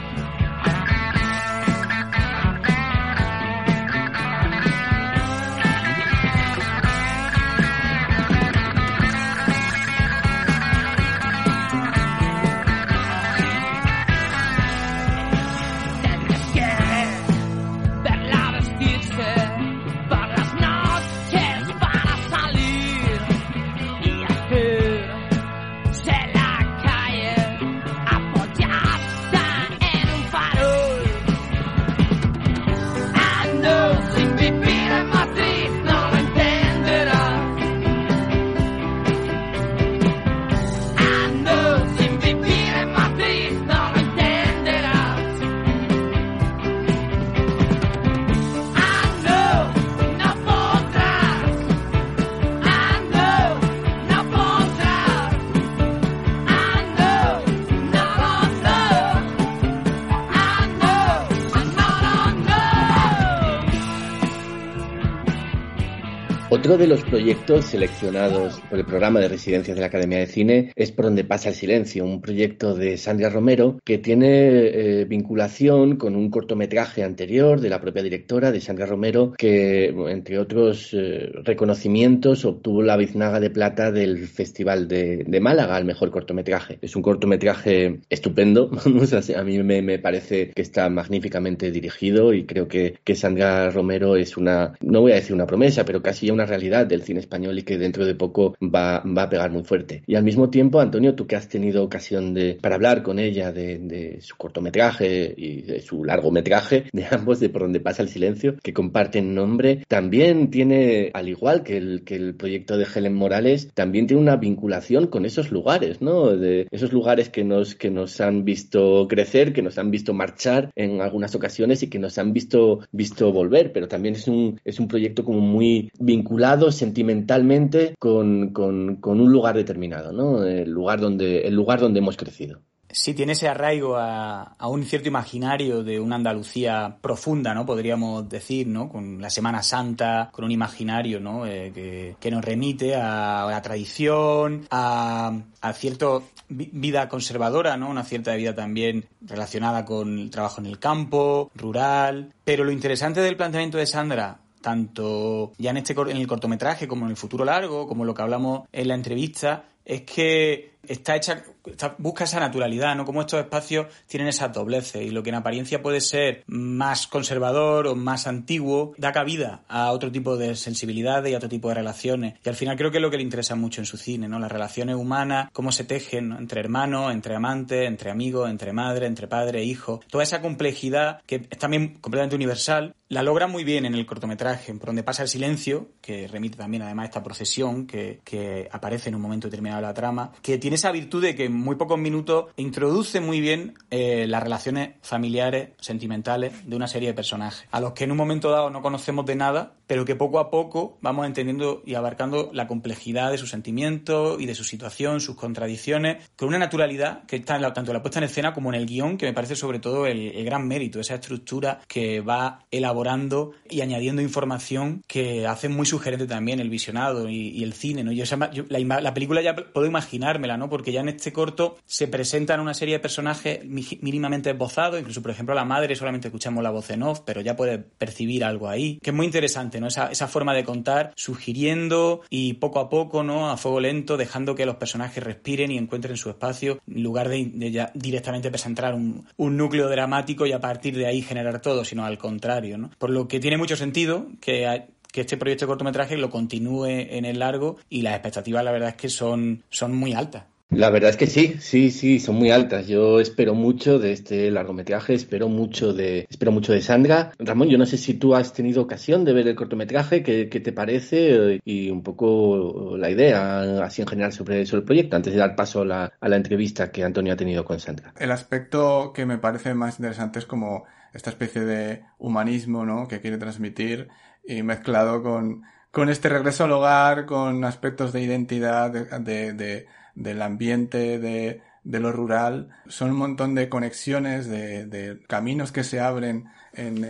Otro de los proyectos seleccionados por el programa de residencias de la Academia de Cine es Por donde pasa el silencio, un proyecto de Sandra Romero que tiene eh, vinculación con un cortometraje anterior de la propia directora de Sandra Romero que, entre otros eh, reconocimientos, obtuvo la biznaga de plata del Festival de, de, Málaga al mejor cortometraje. Es un cortometraje estupendo, a mí me, me, parece que está magníficamente dirigido y creo que, que Sandra Romero es una, no voy a decir una promesa, pero casi una realidad del cine español y que dentro de poco va, va a pegar muy fuerte. Y al mismo tiempo, Antonio, tú que has tenido ocasión de, para hablar con ella de, de su cortometraje y de su largometraje, de ambos, de Por donde pasa el silencio, que comparten nombre, también tiene, al igual que el, que el proyecto de Helen Morales, también tiene una vinculación con esos lugares, ¿no? De esos lugares que nos, que nos han visto crecer, que nos han visto marchar en algunas ocasiones y que nos han visto, visto volver, pero también es un, es un proyecto como muy vinculado sentimentalmente con, con, un lugar determinado, ¿no? El lugar donde, el lugar donde hemos crecido. Sí, tiene ese arraigo a, a, un cierto imaginario de una Andalucía profunda, ¿no? Podríamos decir, ¿no? Con la Semana Santa, con un imaginario, ¿no? Eh, que, que, nos remite a, la tradición, a, a cierta vida conservadora, ¿no? Una cierta vida también relacionada con el trabajo en el campo, rural. Pero lo interesante del planteamiento de Sandra tanto ya en este en el cortometraje como en el futuro largo, como lo que hablamos en la entrevista, es que está hecha, está, busca esa naturalidad, ¿no? Como estos espacios tienen esas dobleces y lo que en apariencia puede ser más conservador o más antiguo, da cabida a otro tipo de sensibilidades y a otro tipo de relaciones. Y al final creo que es lo que le interesa mucho en su cine, ¿no? Las relaciones humanas, cómo se tejen ¿no? entre hermanos, entre amantes, entre amigos, entre madre, entre padre hijo. Toda esa complejidad que es también completamente universal, la logra muy bien en el cortometraje, por donde pasa el silencio, que remite también además a esta procesión que, que aparece en un momento determinado de la trama, que tiene esa virtud de que en muy pocos minutos introduce muy bien eh, las relaciones familiares, sentimentales de una serie de personajes, a los que en un momento dado no conocemos de nada, pero que poco a poco vamos entendiendo y abarcando la complejidad de sus sentimientos y de su situación, sus contradicciones, con una naturalidad que está en la, tanto en la puesta en escena como en el guion, que me parece sobre todo el, el gran mérito, esa estructura que va elaborando y añadiendo información que hace muy sugerente también el visionado y, y el cine, ¿no? Yo, yo la, la, película ya puedo imaginármela, ¿no? Porque ya en este corto se presentan una serie de personajes mínimamente esbozados, incluso por ejemplo la madre solamente escuchamos la voz en off, pero ya puede percibir algo ahí, que es muy interesante, Esa, esa forma de contar, sugiriendo y poco a poco, ¿no? A fuego lento, dejando que los personajes respiren y encuentren su espacio, en lugar de, ya directamente presentar un, un, núcleo dramático y a partir de ahí generar todo, sino al contrario, ¿no? Por lo que tiene mucho sentido que que este proyecto de cortometraje lo continúe en el largo y las expectativas la verdad es que son, son muy altas. La verdad es que sí, sí, sí, son muy altas. Yo espero mucho de este largometraje, espero mucho de, espero mucho de Sandra. Ramón, yo no sé si tú has tenido ocasión de ver el cortometraje, ¿qué, te parece? Y un poco la idea, así en general, sobre, sobre el proyecto, antes de dar paso a la, a la entrevista que Antonio ha tenido con Sandra. El aspecto que me parece más interesante es como esta especie de humanismo, ¿no? Que quiere transmitir y mezclado con, con este regreso al hogar, con aspectos de identidad, de, de, del ambiente, de, de lo rural, son un montón de conexiones, de, de caminos que se abren en,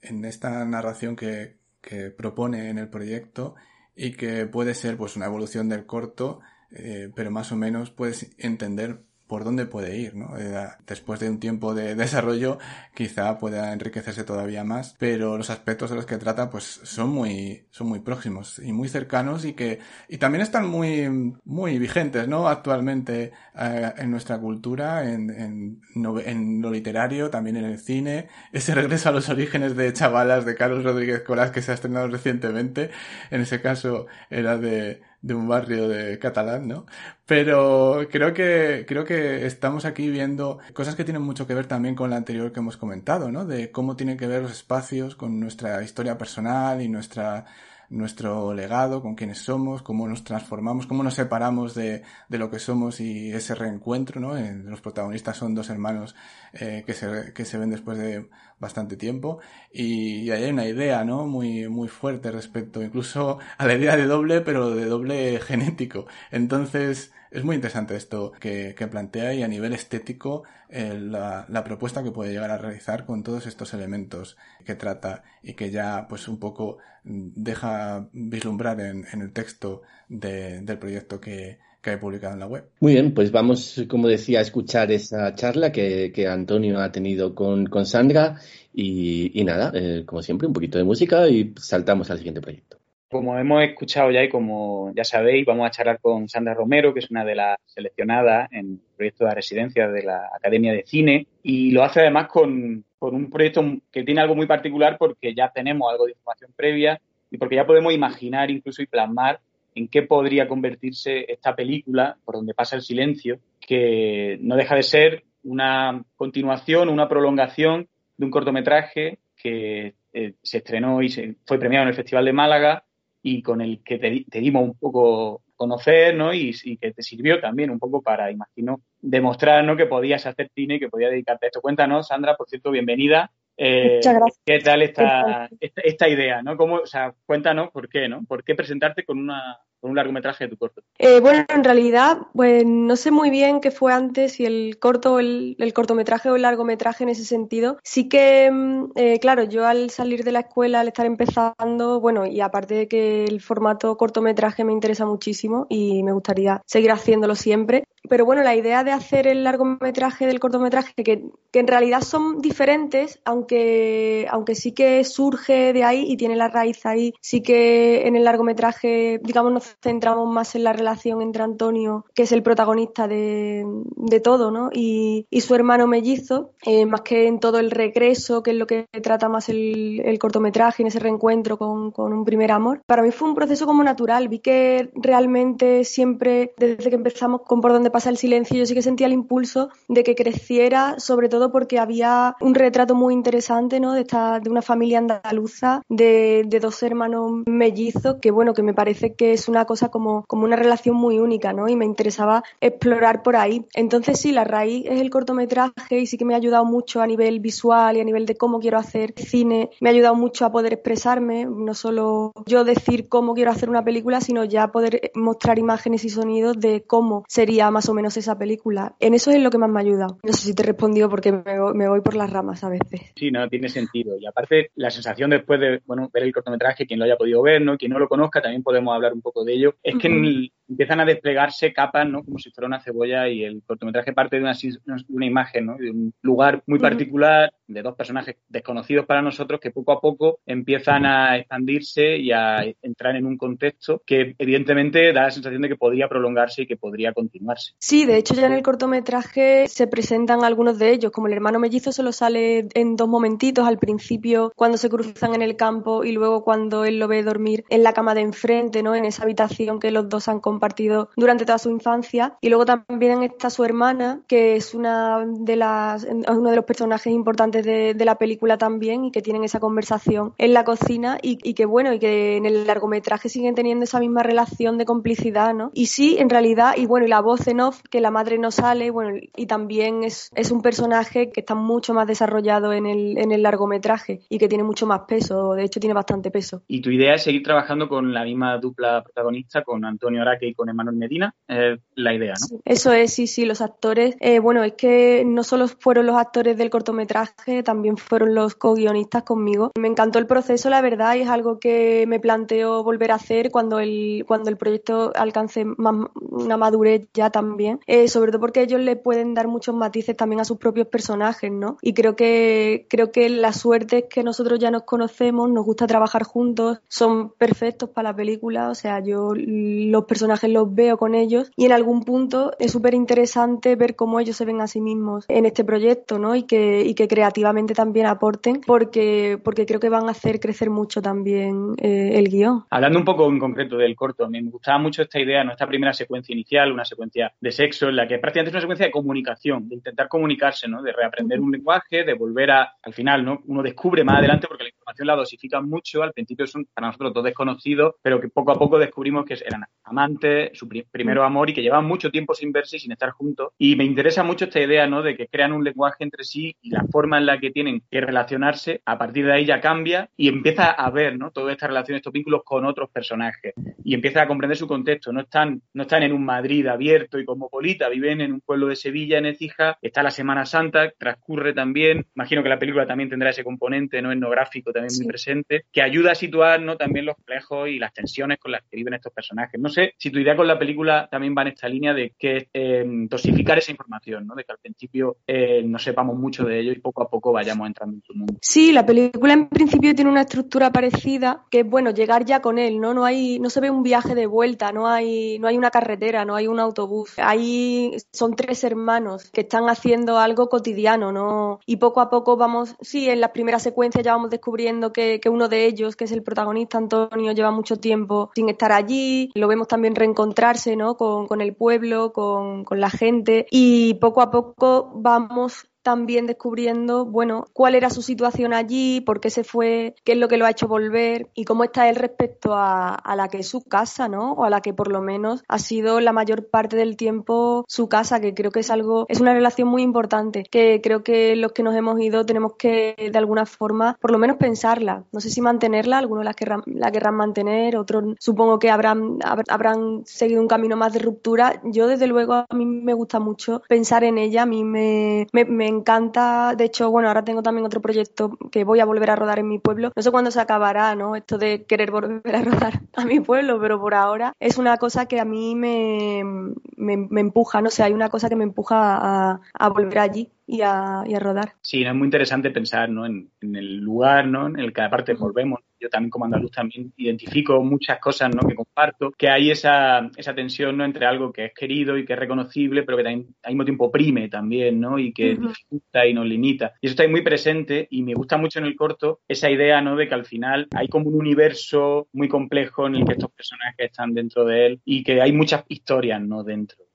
en, esta narración que, que, propone en el proyecto y que puede ser pues una evolución del corto, eh, pero más o menos puedes entender por dónde puede ir, ¿no? Eh, después de un tiempo de desarrollo, quizá pueda enriquecerse todavía más, pero los aspectos de los que trata, pues son muy, son muy próximos y muy cercanos y que, y también están muy, muy vigentes, ¿no? Actualmente eh, en nuestra cultura, en, en, en, lo literario, también en el cine, ese regreso a los orígenes de Chavalas de Carlos Rodríguez Colás que se ha estrenado recientemente, en ese caso era de, de un barrio de catalán, ¿no? Pero creo que, creo que estamos aquí viendo cosas que tienen mucho que ver también con la anterior que hemos comentado, ¿no? De cómo tienen que ver los espacios con nuestra historia personal y nuestra, nuestro legado, con quienes somos, cómo nos transformamos, cómo nos separamos de, de lo que somos y ese reencuentro, ¿no? los protagonistas son dos hermanos eh, que, se, que se ven después de bastante tiempo y, hay una idea, ¿no? Muy, muy fuerte respecto incluso a la idea de doble, pero de doble genético. Entonces, es muy interesante esto que, plantea y a nivel estético eh, la, la, propuesta que puede llegar a realizar con todos estos elementos que trata y que ya pues un poco deja vislumbrar en, en el texto de, del proyecto que, que hay publicado en la web. Muy bien, pues vamos, como decía, a escuchar esa charla que, que Antonio ha tenido con, con Sandra y, y nada, eh, como siempre, un poquito de música y saltamos al siguiente proyecto. Como hemos escuchado ya y como ya sabéis, vamos a charlar con Sandra Romero, que es una de las seleccionadas en el proyecto de residencia de la Academia de Cine y lo hace además con, con un proyecto que tiene algo muy particular porque ya tenemos algo de información previa y porque ya podemos imaginar incluso y plasmar en qué podría convertirse esta película, por donde pasa el silencio, que no deja de ser una continuación, una prolongación de un cortometraje que eh, se estrenó y se fue premiado en el Festival de Málaga y con el que te, dimos un poco conocer, ¿no? Y, y, que te sirvió también un poco para, imagino, demostrar, ¿no? Que podías hacer cine, que podías dedicarte a esto. Cuéntanos, Sandra, por cierto, bienvenida. Eh, Muchas gracias. ¿Qué tal esta, esta, esta, idea, ¿no? ¿Cómo, o sea, cuéntanos por qué, ¿no? ¿Por qué presentarte con una, con un largometraje de tu corto? Eh, bueno, en realidad, pues no sé muy bien qué fue antes, si el corto, el, el cortometraje o el largometraje en ese sentido. Sí que, eh, claro, yo al salir de la escuela, al estar empezando, bueno, y aparte de que el formato cortometraje me interesa muchísimo y me gustaría seguir haciéndolo siempre. Pero bueno, la idea de hacer el largometraje del cortometraje, que, que en realidad son diferentes, aunque, aunque sí que surge de ahí y tiene la raíz ahí, sí que en el largometraje, digamos, centramos más en la relación entre Antonio, que es el protagonista de, de todo, ¿no? Y, y, su hermano mellizo, eh, más que en todo el regreso, que es lo que trata más el, el cortometraje, en ese reencuentro con, con, un primer amor. Para mí fue un proceso como natural. Vi que realmente siempre, desde que empezamos con Por donde pasa el silencio, yo sí que sentía el impulso de que creciera, sobre todo porque había un retrato muy interesante, ¿no? De, esta, de una familia andaluza, de, de dos hermanos mellizos, que bueno, que me parece que es una cosa como, como una relación muy única, ¿no? Y me interesaba explorar por ahí. Entonces sí, la raíz es el cortometraje y sí que me ha ayudado mucho a nivel visual y a nivel de cómo quiero hacer cine. Me ha ayudado mucho a poder expresarme, no solo yo decir cómo quiero hacer una película, sino ya poder mostrar imágenes y sonidos de cómo sería más o menos esa película. En eso es lo que más me ha ayudado. No sé si te he respondido porque me voy por las ramas a veces. Sí, no, tiene sentido. Y aparte, la sensación después de, bueno, ver el cortometraje, quien lo haya podido ver, ¿no? Quien no lo conozca, también podemos hablar un poco de ello, es que uh -huh. Empiezan a desplegarse capas, ¿no? Como si fuera una cebolla y el cortometraje parte de una, una imagen, ¿no? De un lugar muy particular, de dos personajes desconocidos para nosotros que poco a poco empiezan a expandirse y a entrar en un contexto que evidentemente da la sensación de que podría prolongarse y que podría continuarse. Sí, de hecho ya en el cortometraje se presentan algunos de ellos, como el hermano mellizo solo sale en dos momentitos, al principio cuando se cruzan en el campo y luego cuando él lo ve dormir en la cama de enfrente, ¿no? En esa habitación que los dos han compartido durante toda su infancia. Y luego también está su hermana, que es una de las, uno de los personajes importantes de, de la película también y que tienen esa conversación en la cocina y, y, que bueno, y que en el largometraje siguen teniendo esa misma relación de complicidad, ¿no? Y sí, en realidad, y bueno, y la voz en off, que la madre no sale, bueno, y también es, es un personaje que está mucho más desarrollado en el, en el largometraje y que tiene mucho más peso, de hecho tiene bastante peso. ¿Y tu idea es seguir trabajando con la misma dupla protagonista, con Antonio Araque con Emanuel Medina? Eh, la idea, ¿no? Eso es, sí, sí, los actores, eh, bueno, es que no solo fueron los actores del cortometraje, también fueron los co-guionistas conmigo. Me encantó el proceso, la verdad, y es algo que me planteo volver a hacer cuando el, cuando el proyecto alcance una madurez ya también, eh, sobre todo porque ellos le pueden dar muchos matices también a sus propios personajes, ¿no? Y creo que, creo que la suerte es que nosotros ya nos conocemos, nos gusta trabajar juntos, son perfectos para la película, o sea, yo los personajes los veo con ellos y en algún punto es súper interesante ver cómo ellos se ven a sí mismos en este proyecto, ¿no? Y que, y que creativamente también aporten, porque, porque creo que van a hacer crecer mucho también eh, el guion. Hablando un poco en concreto del corto, me gustaba mucho esta idea, ¿no? Esta primera secuencia inicial, una secuencia de sexo, en la que prácticamente es una secuencia de comunicación, de intentar comunicarse, ¿no? De reaprender un lenguaje, de volver a, al final, ¿no? Uno descubre más adelante, porque la información la dosifican mucho, al principio son para nosotros todos desconocidos, pero que poco a poco descubrimos que eran amantes, su pri primero amor y que llevaban mucho tiempo sin verse y sin estar juntos. Y me interesa mucho esta idea, ¿no? De que crean un lenguaje entre sí y la forma en la que tienen que relacionarse, a partir de ahí ya cambia y empieza a ver, ¿no? Toda esta relación, estos vínculos con otros personajes y empieza a comprender su contexto. No están, no están en un Madrid abierto y cosmopolita, viven en un pueblo de Sevilla, en Ecija, está la Semana Santa, transcurre también. Imagino que la película también tendrá ese componente no etnográfico también muy presente, que ayuda a situar ¿no? también los complejos y las tensiones con las que viven estos personajes. No sé si tu idea con la película también va en esta línea de que eh, dosificar esa información, ¿no? de que al principio eh, no sepamos mucho de ello y poco a poco vayamos entrando en su mundo. Sí, la película en principio tiene una estructura parecida, que es bueno llegar ya con él, ¿no? No hay, no se ve un viaje de vuelta, no hay, no hay una carretera, no hay un autobús. Ahí son tres hermanos que están haciendo algo cotidiano, ¿no? Y poco a poco vamos, sí, en las primeras secuencias ya vamos descubriendo que, que uno de ellos, que es el protagonista Antonio, lleva mucho tiempo sin estar allí. Lo vemos también reencontrarse, ¿no? Con, con el pueblo, con, con la gente. Y poco a poco vamos también descubriendo, bueno, cuál era su situación allí, por qué se fue, qué es lo que lo ha hecho volver y cómo está él respecto a, a, la que es su casa, ¿no? O a la que por lo menos ha sido la mayor parte del tiempo su casa, que creo que es algo, es una relación muy importante, que creo que los que nos hemos ido tenemos que de alguna forma, por lo menos pensarla. No sé si mantenerla, algunos la querrán, la querrán mantener, otros supongo que habrán, habrán seguido un camino más de ruptura. Yo desde luego a mí me gusta mucho pensar en ella, a mí me, me, me encanta, de hecho, bueno, ahora tengo también otro proyecto que voy a volver a rodar en mi pueblo. No sé cuándo se acabará, ¿no? Esto de querer volver a rodar a mi pueblo, pero por ahora es una cosa que a mí me, me, empuja, no sé, hay una cosa que me empuja a volver allí. Y a, y a, rodar. Sí, es muy interesante pensar ¿no? en, en, el lugar ¿no? en el que aparte volvemos. Yo también como andaluz también identifico muchas cosas ¿no? que comparto, que hay esa, esa tensión ¿no? entre algo que es querido y que es reconocible, pero que también al mismo tiempo oprime también, ¿no? Y que uh -huh. dificulta y nos limita. Y eso está ahí muy presente y me gusta mucho en el corto esa idea, ¿no? De que al final hay como un universo muy complejo en el que estos personajes están dentro de él y que hay muchas historias, ¿no? Dentro.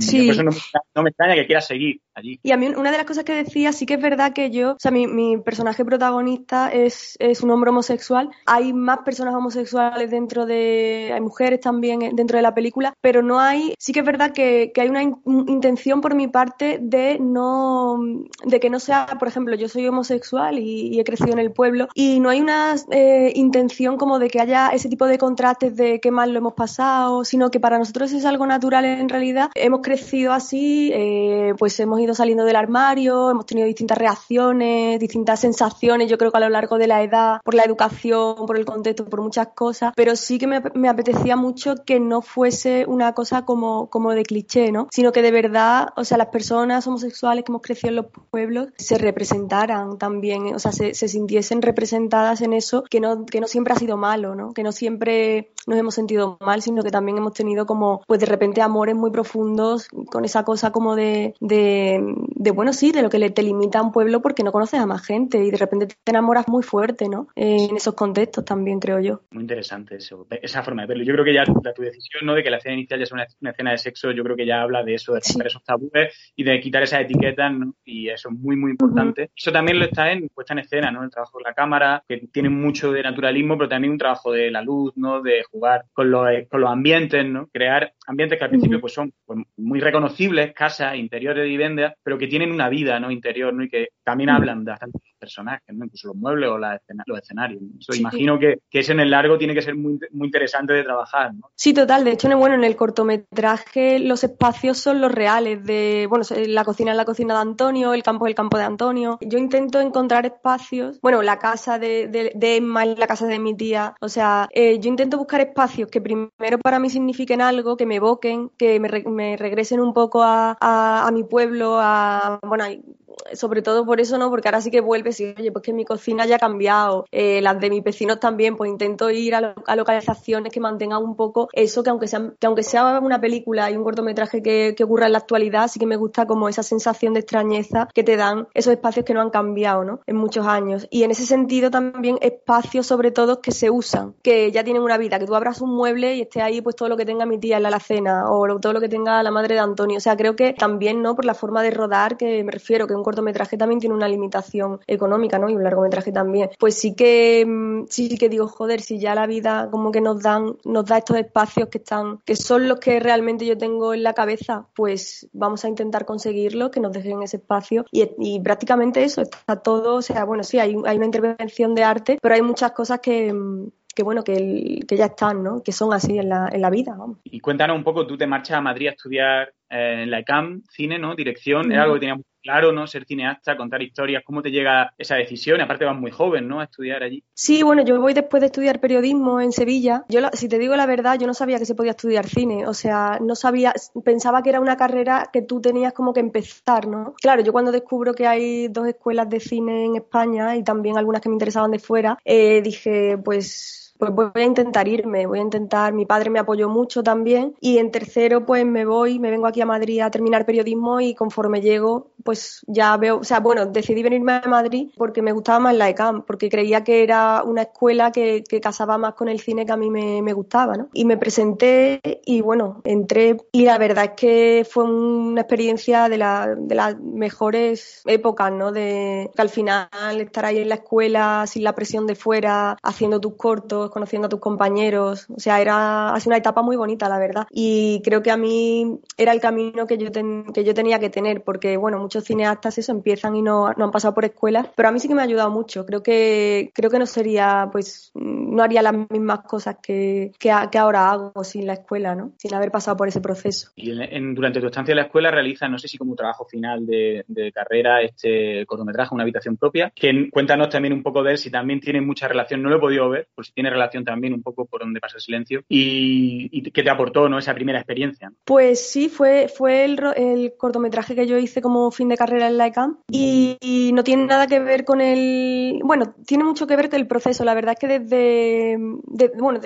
Sí. Por eso no me, no me, extraña que quiera seguir Y a mí una de las cosas que decía, sí que es verdad que yo, o sea, mi, mi personaje protagonista es, es, un hombre homosexual. Hay más personas homosexuales dentro de, hay mujeres también dentro de la película, pero no hay, sí que es verdad que, que hay una in, intención por mi parte de no, de que no sea, por ejemplo, yo soy homosexual y, y he crecido en el pueblo y no hay una eh, intención como de que haya ese tipo de contrastes de qué mal lo hemos pasado, sino que para nosotros es algo natural en realidad hemos crecido así, eh, pues hemos ido saliendo del armario, hemos tenido distintas reacciones, distintas sensaciones, yo creo que a lo largo de la edad, por la educación, por el contexto, por muchas cosas, pero sí que me, apetecía mucho que no fuese una cosa como, como de cliché, ¿no? Sino que de verdad, o sea, las personas homosexuales que hemos crecido en los pueblos se representaran también, o sea, se, se sintiesen representadas en eso, que no, que no siempre ha sido malo, ¿no? Que no siempre nos hemos sentido mal, sino que también hemos tenido como, pues de repente amores muy profundos con esa cosa como de, de, bueno, sí, de lo que le, te limita a un pueblo porque no conoces a más gente y de repente te enamoras muy fuerte, ¿no? en esos contextos también, creo yo. Muy interesante eso, esa forma de verlo. Yo creo que ya la, tu decisión, ¿no? De que la escena inicial ya es una, escena de sexo, yo creo que ya habla de eso, de romper esos tabúes y de quitar esas etiquetas, ¿no? Y eso es muy, muy importante. Eso también lo está en puesta en escena, ¿no? El trabajo de la cámara, que tiene mucho de naturalismo, pero también un trabajo de la luz, ¿no? De jugar con los, con los ambientes, ¿no? Crear ambientes que al principio pues son pues, muy reconocibles, casas, interiores de viviendas, pero que tienen una vida, ¿no? Interior, ¿no? Y que también hablan de bastantes personajes, ¿no? Incluso los muebles o la los escenarios. Eso imagino que, que eso en el largo tiene que ser muy, muy interesante de trabajar, ¿no? Sí, total. De hecho, bueno, en el cortometraje los espacios son los reales de, bueno, la cocina es la cocina de Antonio, el campo es el campo de Antonio. Yo intento encontrar espacios, bueno, la casa de, de, Emma es la casa de mi tía. O sea, eh, yo intento buscar espacios que primero para mí signifiquen algo, que me evoquen, que me, me regresen un poco a, a, a mi pueblo, a, bueno, sobre todo por eso, ¿no? Porque ahora sí que vuelves y, oye, pues que mi cocina ya ha cambiado, eh, las de mis vecinos también, pues intento ir a, localizaciones que mantengan un poco eso, que aunque sea, que aunque sea una película y un cortometraje que, que ocurra en la actualidad, sí que me gusta como esa sensación de extrañeza que te dan esos espacios que no han cambiado, ¿no? En muchos años. Y en ese sentido también espacios sobre todo que se usan, que ya tienen una vida, que tú abras un mueble y esté ahí pues todo lo que tenga mi tía en la alacena o todo lo que tenga la madre de Antonio. O sea, creo que también, ¿no? Por la forma de rodar, que me refiero, que un cortometraje también tiene una limitación económica, ¿no? Y un largometraje también. Pues sí que mm, sí que digo, joder, si ya la vida como que nos dan nos da estos espacios que están que son los que realmente yo tengo en la cabeza, pues vamos a intentar conseguirlo, que nos dejen ese espacio y, prácticamente eso está todo, o sea, bueno, sí, hay, hay una intervención de arte, pero hay muchas cosas que mm, que bueno, que, que ya están, ¿no? Que son así en la, en la vida. Y cuéntanos un poco, tú te marchas a Madrid a estudiar eh, en la ECAM, cine, ¿no? Dirección, era algo que teníamos claro, ¿no? Ser cineasta, contar historias, ¿cómo te llega esa decisión? Aparte vas muy joven, ¿no? A estudiar allí. Sí, bueno, yo voy después de estudiar periodismo en Sevilla. Yo, si te digo la verdad, yo no sabía que se podía estudiar cine, o sea, no sabía, pensaba que era una carrera que tú tenías como que empezar, ¿no? Claro, yo cuando descubro que hay dos escuelas de cine en España y también algunas que me interesaban de fuera, eh, dije, pues pues voy a intentar irme, voy a intentar, mi padre me apoyó mucho también y en tercero pues me voy, me vengo aquí a Madrid a terminar periodismo y conforme llego pues ya veo, o sea, bueno, decidí venirme a Madrid porque me gustaba más la ECAM, porque creía que era una escuela que, que casaba más con el cine que a mí me, me, gustaba, ¿no? Y me presenté y bueno, entré y la verdad es que fue una experiencia de, la, de las mejores épocas, ¿no? De que al final estar ahí en la escuela sin la presión de fuera, haciendo tus cortos, conociendo a tus compañeros. O sea, era ha sido una etapa muy bonita, la verdad. Y creo que a mí era el camino que yo, que yo tenía que tener, porque, bueno, muchos cineastas eso empiezan y no, no han pasado por escuelas, pero a mí sí que me ha ayudado mucho. Creo que, creo que no sería, pues, no haría las mismas cosas que, que, ahora hago sin la escuela, ¿no? Sin haber pasado por ese proceso. Y en, durante tu estancia en la escuela realizas, no sé si como trabajo final de, de carrera, este cortometraje, una habitación propia. Que, cuéntanos también un poco de él, si también tiene mucha relación, no lo he podido ver, por si tiene relación también un poco por donde pasa el silencio y, y qué te aportó ¿no? esa primera experiencia. Pues sí, fue, fue el, el, cortometraje que yo hice como fin de carrera en la ECAM y, no tiene nada que ver con el... Bueno, tiene mucho que ver con el proceso. La verdad es que desde, bueno,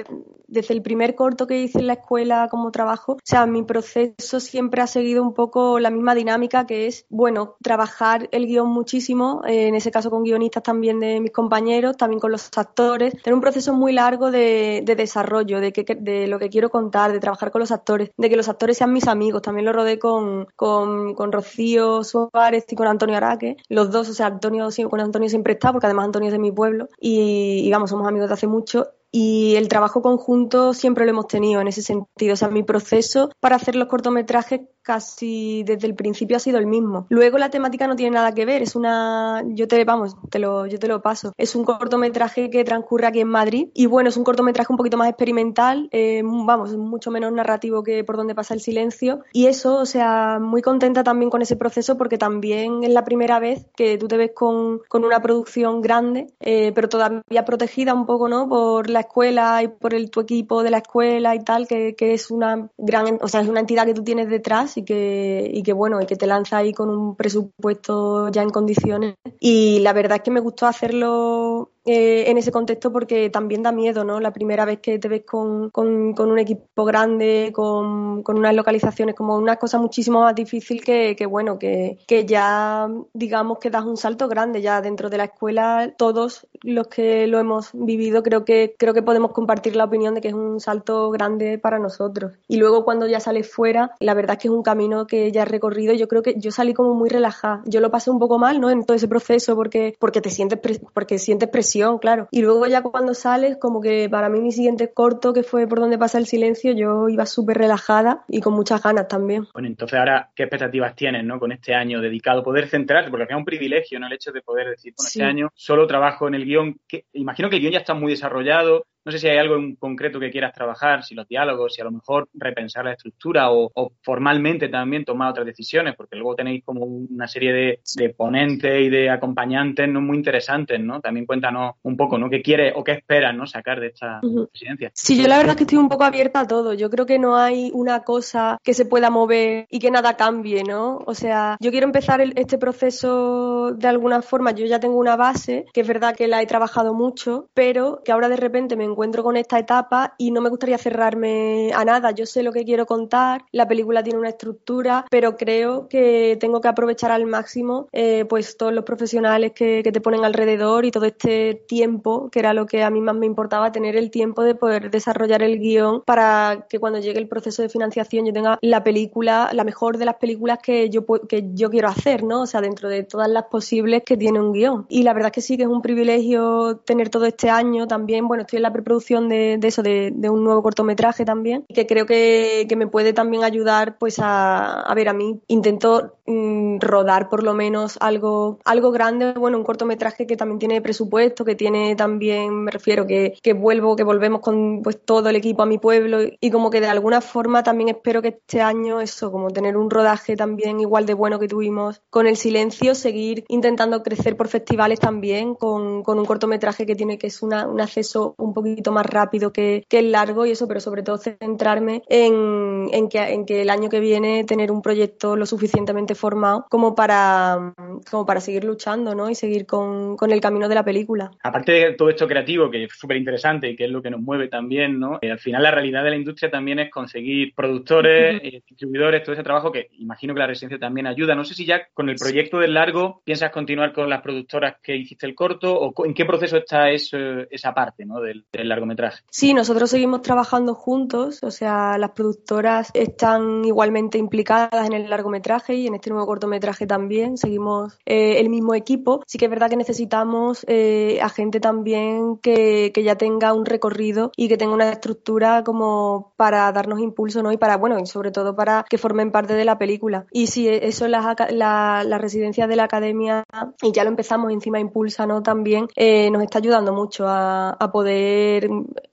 desde el primer corto que hice en la escuela como trabajo, o sea, mi proceso siempre ha seguido un poco la misma dinámica que es, bueno, trabajar el guion muchísimo, en ese caso con guionistas también de mis compañeros, también con los actores, tener un proceso muy largo de, desarrollo, de, que, de lo que quiero contar, de trabajar con los actores, de que los actores sean mis amigos. También lo rodé con, con, Rocío Suárez y con Antonio Araque. Los dos, o sea, Antonio, con Antonio siempre está, porque además Antonio es de mi pueblo. Y vamos, somos amigos de hace mucho y el trabajo conjunto siempre lo hemos tenido en ese sentido. O sea, mi proceso para hacer los cortometrajes casi desde el principio ha sido el mismo. Luego la temática no tiene nada que ver, es una, yo te, vamos, te lo, yo te lo paso. Es un cortometraje que transcurre aquí en Madrid y bueno, es un cortometraje un poquito más experimental, eh, vamos, mucho menos narrativo que por donde pasa el silencio y eso, o sea, muy contenta también con ese proceso porque también es la primera vez que tú te ves con, con una producción grande, eh, pero todavía protegida un poco, ¿no? Por la escuela y por el tu equipo de la escuela y tal, que, que es una gran, o sea, es una entidad que tú tienes detrás y que, y que bueno, y que te lanza ahí con un presupuesto ya en condiciones. Y la verdad es que me gustó hacerlo eh, en ese contexto porque también da miedo, ¿no? La primera vez que te ves con, con, un equipo grande, con, con, unas localizaciones, como una cosa muchísimo más difícil que, que bueno, que, que ya digamos que das un salto grande ya dentro de la escuela. Todos los que lo hemos vivido creo que, creo que podemos compartir la opinión de que es un salto grande para nosotros. Y luego cuando ya sales fuera, la verdad es que es un camino que ya he recorrido. Yo creo que yo salí como muy relajada. Yo lo pasé un poco mal, ¿no? En todo ese proceso porque, porque te sientes, porque sientes presión, claro. Y luego ya cuando sales, como que para mí mi siguiente corto, que fue por donde pasa el silencio, yo iba súper relajada y con muchas ganas también. Bueno, entonces ahora, ¿qué expectativas tienes, ¿no? Con este año dedicado, poder centrarte, porque es un privilegio, ¿no? El hecho de poder decir, con este año solo trabajo en el guion, que imagino que el guion ya está muy desarrollado, no sé si hay algo en concreto que quieras trabajar, si los diálogos, si a lo mejor repensar la estructura o, formalmente también tomar otras decisiones, porque luego tenéis como una serie de, ponentes y de acompañantes no muy interesantes, ¿no? También cuéntanos un poco, ¿no? ¿Qué quieres o qué esperas, ¿no? Sacar de esta presidencia. Sí, yo la verdad es que estoy un poco abierta a todo. Yo creo que no hay una cosa que se pueda mover y que nada cambie, ¿no? O sea, yo quiero empezar este proceso de alguna forma. Yo ya tengo una base, que es verdad que la he trabajado mucho, pero que ahora de repente me encuentro con esta etapa y no me gustaría cerrarme a nada. Yo sé lo que quiero contar, la película tiene una estructura, pero creo que tengo que aprovechar al máximo eh, pues todos los profesionales que, te ponen alrededor y todo este tiempo, que era lo que a mí más me importaba, tener el tiempo de poder desarrollar el guion para que cuando llegue el proceso de financiación yo tenga la película, la mejor de las películas que yo, que yo quiero hacer, ¿no? O sea, dentro de todas las posibles que tiene un guion. Y la verdad es que sí que es un privilegio tener todo este año también. Bueno, estoy en la producción de, eso, de, un nuevo cortometraje también, que creo que, me puede también ayudar pues a, a ver, a mí intento mm, rodar por lo menos algo, algo grande, bueno, un cortometraje que también tiene presupuesto, que tiene también, me refiero, que, que vuelvo, que volvemos con pues todo el equipo a mi pueblo y como que de alguna forma también espero que este año eso, como tener un rodaje también igual de bueno que tuvimos con El Silencio, seguir intentando crecer por festivales también con, con un cortometraje que tiene que es una, un acceso un poquito más rápido que, el largo y eso, pero sobre todo centrarme en, en, que, en que el año que viene tener un proyecto lo suficientemente formado como para, como para seguir luchando ¿no? y seguir con, con el camino de la película. Aparte de todo esto creativo, que es súper interesante y que es lo que nos mueve también, ¿no? Eh, al final la realidad de la industria también es conseguir productores, eh, distribuidores, todo ese trabajo que imagino que la residencia también ayuda. No sé si ya con el proyecto del largo piensas continuar con las productoras que hiciste el corto o en qué proceso está eso, esa parte ¿no? del, del largometraje. Sí, nosotros seguimos trabajando juntos, o sea, las productoras están igualmente implicadas en el largometraje y en este nuevo cortometraje también, seguimos eh, el mismo equipo. Sí que es verdad que necesitamos eh, a gente también que, que, ya tenga un recorrido y que tenga una estructura como para darnos impulso, ¿no? Y para, bueno, y sobre todo para que formen parte de la película. Y sí, eso las la, la residencia de la academia, y ya lo empezamos encima Impulsa, ¿no? También eh, nos está ayudando mucho a, a poder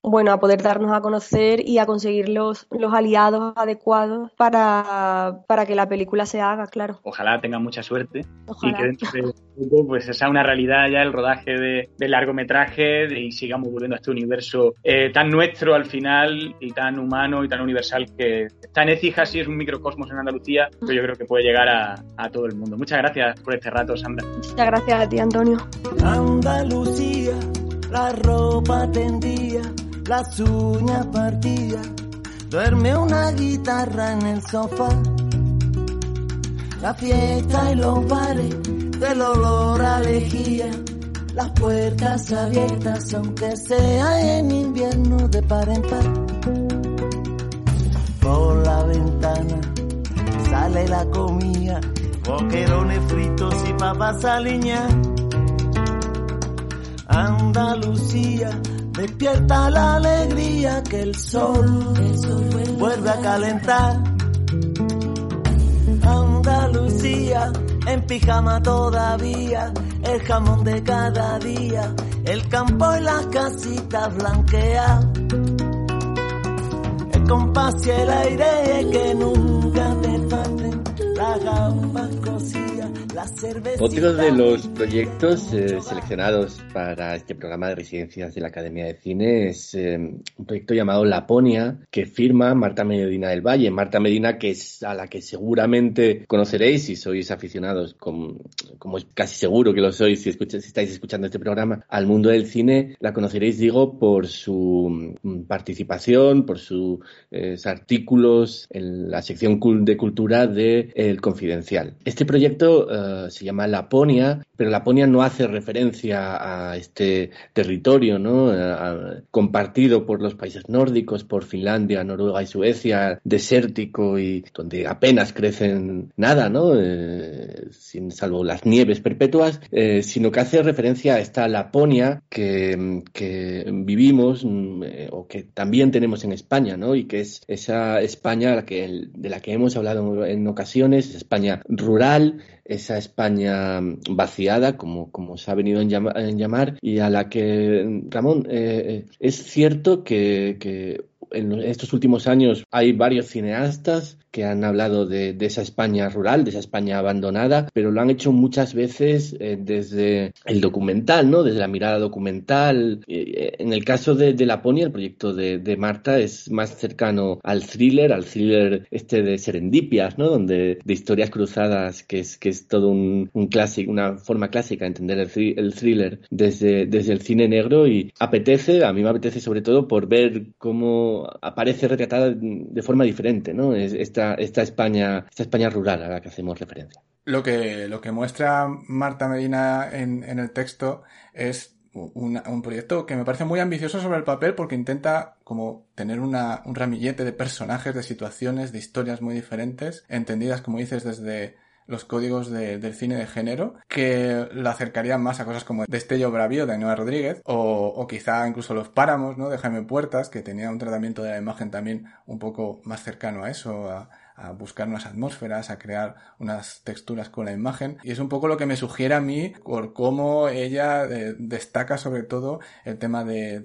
bueno, a poder darnos a conocer y a conseguir los, los aliados adecuados para, para que la película se haga, claro. Ojalá tenga mucha suerte y que dentro de poco pues sea una realidad ya el rodaje de, largometraje y sigamos volviendo a este universo eh, tan nuestro al final y tan humano y tan universal que está en Ecija, sí es un microcosmos en Andalucía, pero yo creo que puede llegar a, a todo el mundo. Muchas gracias por este rato, Sandra. Muchas gracias a ti, Antonio. Andalucía la ropa tendía, las uñas partidas, duerme una guitarra en el sofá. La fiesta y los bares del olor a lejía, las puertas abiertas aunque sea en invierno de par en par. Por la ventana sale la comida, boquerones fritos y papas aliñadas Andalucía, despierta la alegría que el sol, vuelve a calentar. Andalucía, en pijama todavía, el jamón de cada día, el campo y las casitas blanqueadas. El compás y el aire que nunca te falten, las gambas cocidas Otro de los proyectos eh, seleccionados para este programa de residencias de la Academia de Cine es eh, un proyecto llamado Laponia que firma Marta Medina del Valle. Marta Medina, que es a la que seguramente conoceréis si sois aficionados, como, como es casi seguro que lo sois si, si estáis escuchando este programa, al mundo del cine. La conoceréis, digo, por su mm, participación, por sus eh, artículos en la sección de cultura de El Confidencial. Este proyecto eh, se llama Laponia, pero Laponia no hace referencia a este territorio ¿no? Eh, compartido por los países nórdicos, por Finlandia, Noruega y Suecia, desértico y donde apenas crecen nada, ¿no? Eh, sin, salvo las nieves perpetuas, sino que hace referencia a esta Laponia que, que vivimos mm, o que también tenemos en España, ¿no? y que es esa España que, de la que hemos hablado en ocasiones, España rural, esa España vaciada, como, como se ha venido en, llamar, y a la que, Ramón, eh, eh, es cierto que, que en estos últimos años hay varios cineastas que han hablado de, esa España rural, de esa España abandonada, pero lo han hecho muchas veces eh, desde el documental, ¿no? Desde la mirada documental. Eh, en el caso de, de Laponia, el proyecto de, Marta es más cercano al thriller, al thriller este de Serendipias, ¿no? Donde de historias cruzadas, que es que es todo un, un clásico, una forma clásica de entender el, el thriller desde, desde el cine negro y apetece, a mí me apetece sobre todo por ver cómo aparece retratada de forma diferente, ¿no? Esta esta, España, esta España rural a la que hacemos referencia. Lo que, lo que muestra Marta Medina en, el texto es un proyecto que me parece muy ambicioso sobre el papel porque intenta como tener una, un ramillete de personajes, de situaciones, de historias muy diferentes, entendidas, como dices, desde los códigos del cine de género, que la acercarían más a cosas como Destello Bravío de Ainhoa Rodríguez, o, o, quizá incluso Los Páramos, ¿no? de Jaime Puertas, que tenía un tratamiento de la imagen también un poco más cercano a eso, a, buscar unas atmósferas, a crear unas texturas con la imagen. Y es un poco lo que me sugiere a mí por cómo ella eh, destaca sobre todo el tema de,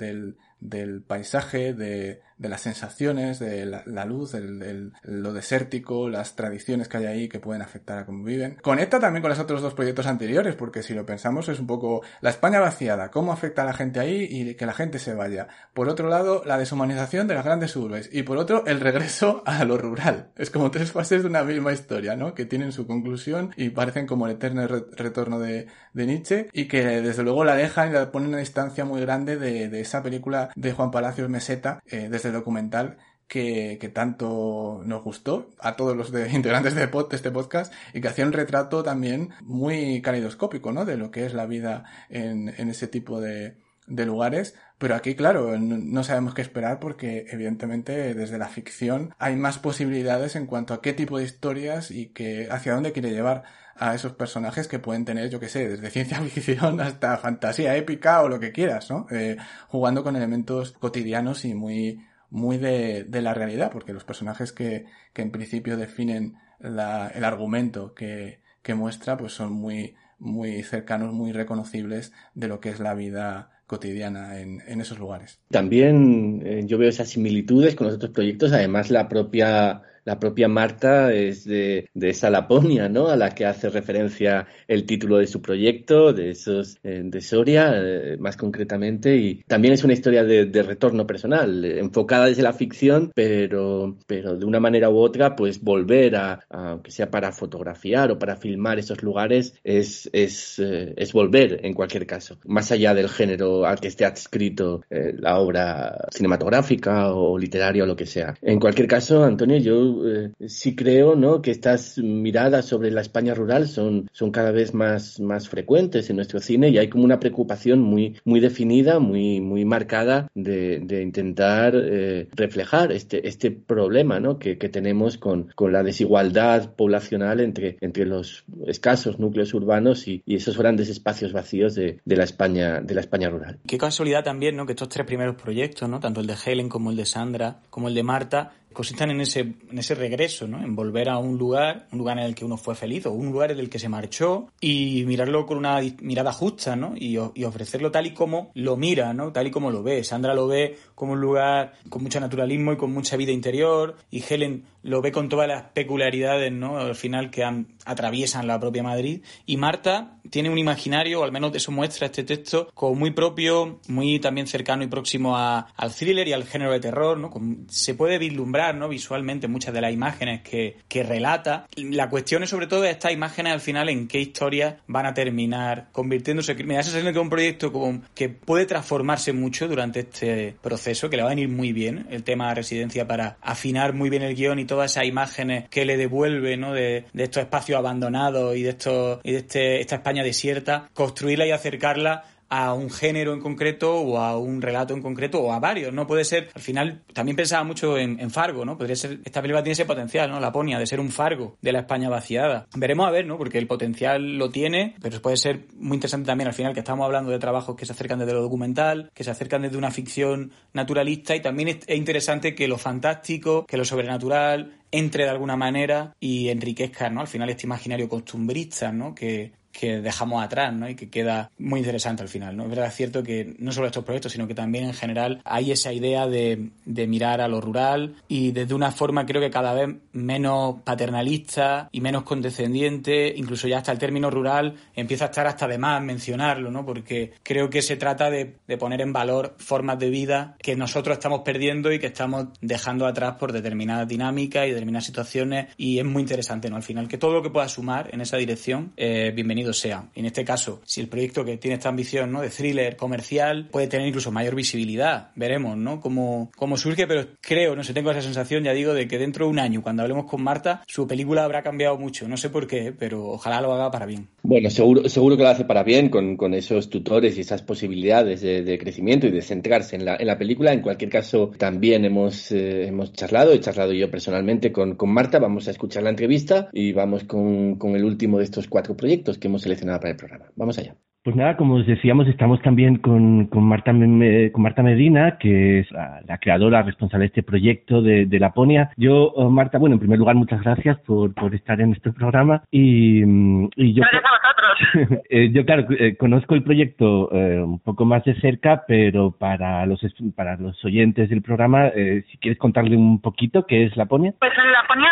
del paisaje, de, de las sensaciones, de la, luz, el, lo desértico, las tradiciones que hay ahí que pueden afectar a cómo viven. Conecta también con los otros dos proyectos anteriores, porque si lo pensamos es un poco la España vaciada, cómo afecta a la gente ahí y que la gente se vaya. Por otro lado, la deshumanización de las grandes urbes. Y por otro, el regreso a lo rural. Es como tres fases de una misma historia, ¿no? Que tienen su conclusión y parecen como el eterno retorno de, Nietzsche y que desde luego la dejan y la ponen a una distancia muy grande de, de esa película de Juan Palacios Meseta, eh, desde documental que, tanto nos gustó a todos los integrantes de, este podcast y que hacía un retrato también muy calidoscópico, ¿no? De lo que es la vida en, ese tipo de, lugares. Pero aquí, claro, no sabemos qué esperar porque evidentemente desde la ficción hay más posibilidades en cuanto a qué tipo de historias y que hacia dónde quiere llevar a esos personajes que pueden tener, yo que sé, desde ciencia ficción hasta fantasía épica o lo que quieras, ¿no? Eh, jugando con elementos cotidianos y muy, muy de, de la realidad, porque los personajes que, que en principio definen la, el argumento que, que muestra, pues son muy, muy cercanos, muy reconocibles de lo que es la vida cotidiana en, en esos lugares. También eh, yo veo esas similitudes con los otros proyectos, además la propia la propia Marta es de, esa Laponia, ¿no? A la que hace referencia el título de su proyecto, de esos, eh, de Soria, eh, más concretamente, y también es una historia de, retorno personal, eh, enfocada desde la ficción, pero, pero de una manera u otra, pues volver a, aunque sea para fotografiar o para filmar esos lugares, es, es, es volver en cualquier caso, más allá del género al que esté adscrito la obra cinematográfica o literaria o lo que sea. En cualquier caso, Antonio, yo eh, sí creo ¿no? que estas miradas sobre la España rural son, son cada vez más, más frecuentes en nuestro cine y hay como una preocupación muy, muy definida, muy, muy marcada de, de intentar eh, reflejar este, este problema ¿no? que, que tenemos con, con, la desigualdad poblacional entre, entre los escasos núcleos urbanos y, y esos grandes espacios vacíos de, de, la España, de la España rural. Qué casualidad también ¿no? que estos tres primeros proyectos, ¿no? tanto el de Helen como el de Sandra, como el de Marta, consistan en ese, en ese regreso, ¿no? En volver a un lugar, un lugar en el que uno fue feliz o un lugar en el que se marchó y mirarlo con una mirada justa, ¿no? Y, y ofrecerlo tal y como lo mira, ¿no? Tal y como lo ve. Sandra lo ve como un lugar con mucho naturalismo y con mucha vida interior y Helen lo ve con todas las peculiaridades, ¿no? Al final que atraviesan la propia Madrid y Marta tiene un imaginario, o al menos eso muestra este texto, como muy propio, muy también cercano y próximo al thriller y al género de terror, ¿no? se puede vislumbrar, Visualmente muchas de las imágenes que, que relata. La cuestión es sobre todo estas imágenes al final en qué historias van a terminar convirtiéndose. Me da esa sensación que es un proyecto que puede transformarse mucho durante este proceso, que le va a venir muy bien el tema de residencia para afinar muy bien el guion y todas esas imágenes que le devuelve, ¿no? De, de estos espacios abandonados y de estos de este, esta España desierta, construirla y acercarla a un género en concreto o a un relato en concreto o a varios, ¿no? Puede ser, al final, también pensaba mucho en, Fargo, ¿no? Podría ser, esta película tiene ese potencial, ¿no? La Ponia, de ser un Fargo de la España vaciada. Veremos a ver, ¿no? Porque el potencial lo tiene, pero puede ser muy interesante también al final que estamos hablando de trabajos que se acercan desde lo documental, que se acercan desde una ficción naturalista y también es interesante que lo fantástico, que lo sobrenatural, entre de alguna manera y enriquezca, ¿no? Al final este imaginario costumbrista, ¿no? Que, que dejamos atrás, ¿no? Y que queda muy interesante al final, ¿no? Es verdad, es cierto que no solo estos proyectos, sino que también en general hay esa idea de, de mirar a lo rural y desde una forma creo que cada vez menos paternalista y menos condescendiente, incluso ya hasta el término rural empieza a estar hasta de más mencionarlo, ¿no? Porque creo que se trata de, de poner en valor formas de vida que nosotros estamos perdiendo y que estamos dejando atrás por determinadas dinámicas y determinadas situaciones y es muy interesante, ¿no? Al final, que todo lo que pueda sumar en esa dirección, eh, bienvenido sea. En este caso, si el proyecto que tiene esta ambición ¿no? de thriller comercial puede tener incluso mayor visibilidad, veremos ¿no? cómo, cómo surge, pero creo, no sé, tengo esa sensación, ya digo, de que dentro de un año, cuando hablemos con Marta, su película habrá cambiado mucho. No sé por qué, pero ojalá lo haga para bien. Bueno, seguro, seguro que lo hace para bien con, con esos tutores y esas posibilidades de, crecimiento y de centrarse en la, en la película. En cualquier caso, también hemos, eh, hemos charlado, he charlado yo personalmente con, con Marta. Vamos a escuchar la entrevista y vamos con, con el último de estos cuatro proyectos que hemos seleccionado para el programa. Vamos allá. Pues nada, como os decíamos, estamos también con, con, Marta, con Marta Medina, que es la, creadora responsable de este proyecto de, de Laponia. Yo, oh, Marta, bueno, en primer lugar, muchas gracias por, por estar en este programa. Y, y yo, gracias a vosotros. Eh, yo, claro, eh, conozco el proyecto eh, un poco más de cerca, pero para los, para los oyentes del programa, si quieres contarle un poquito qué es Laponia. Pues Laponia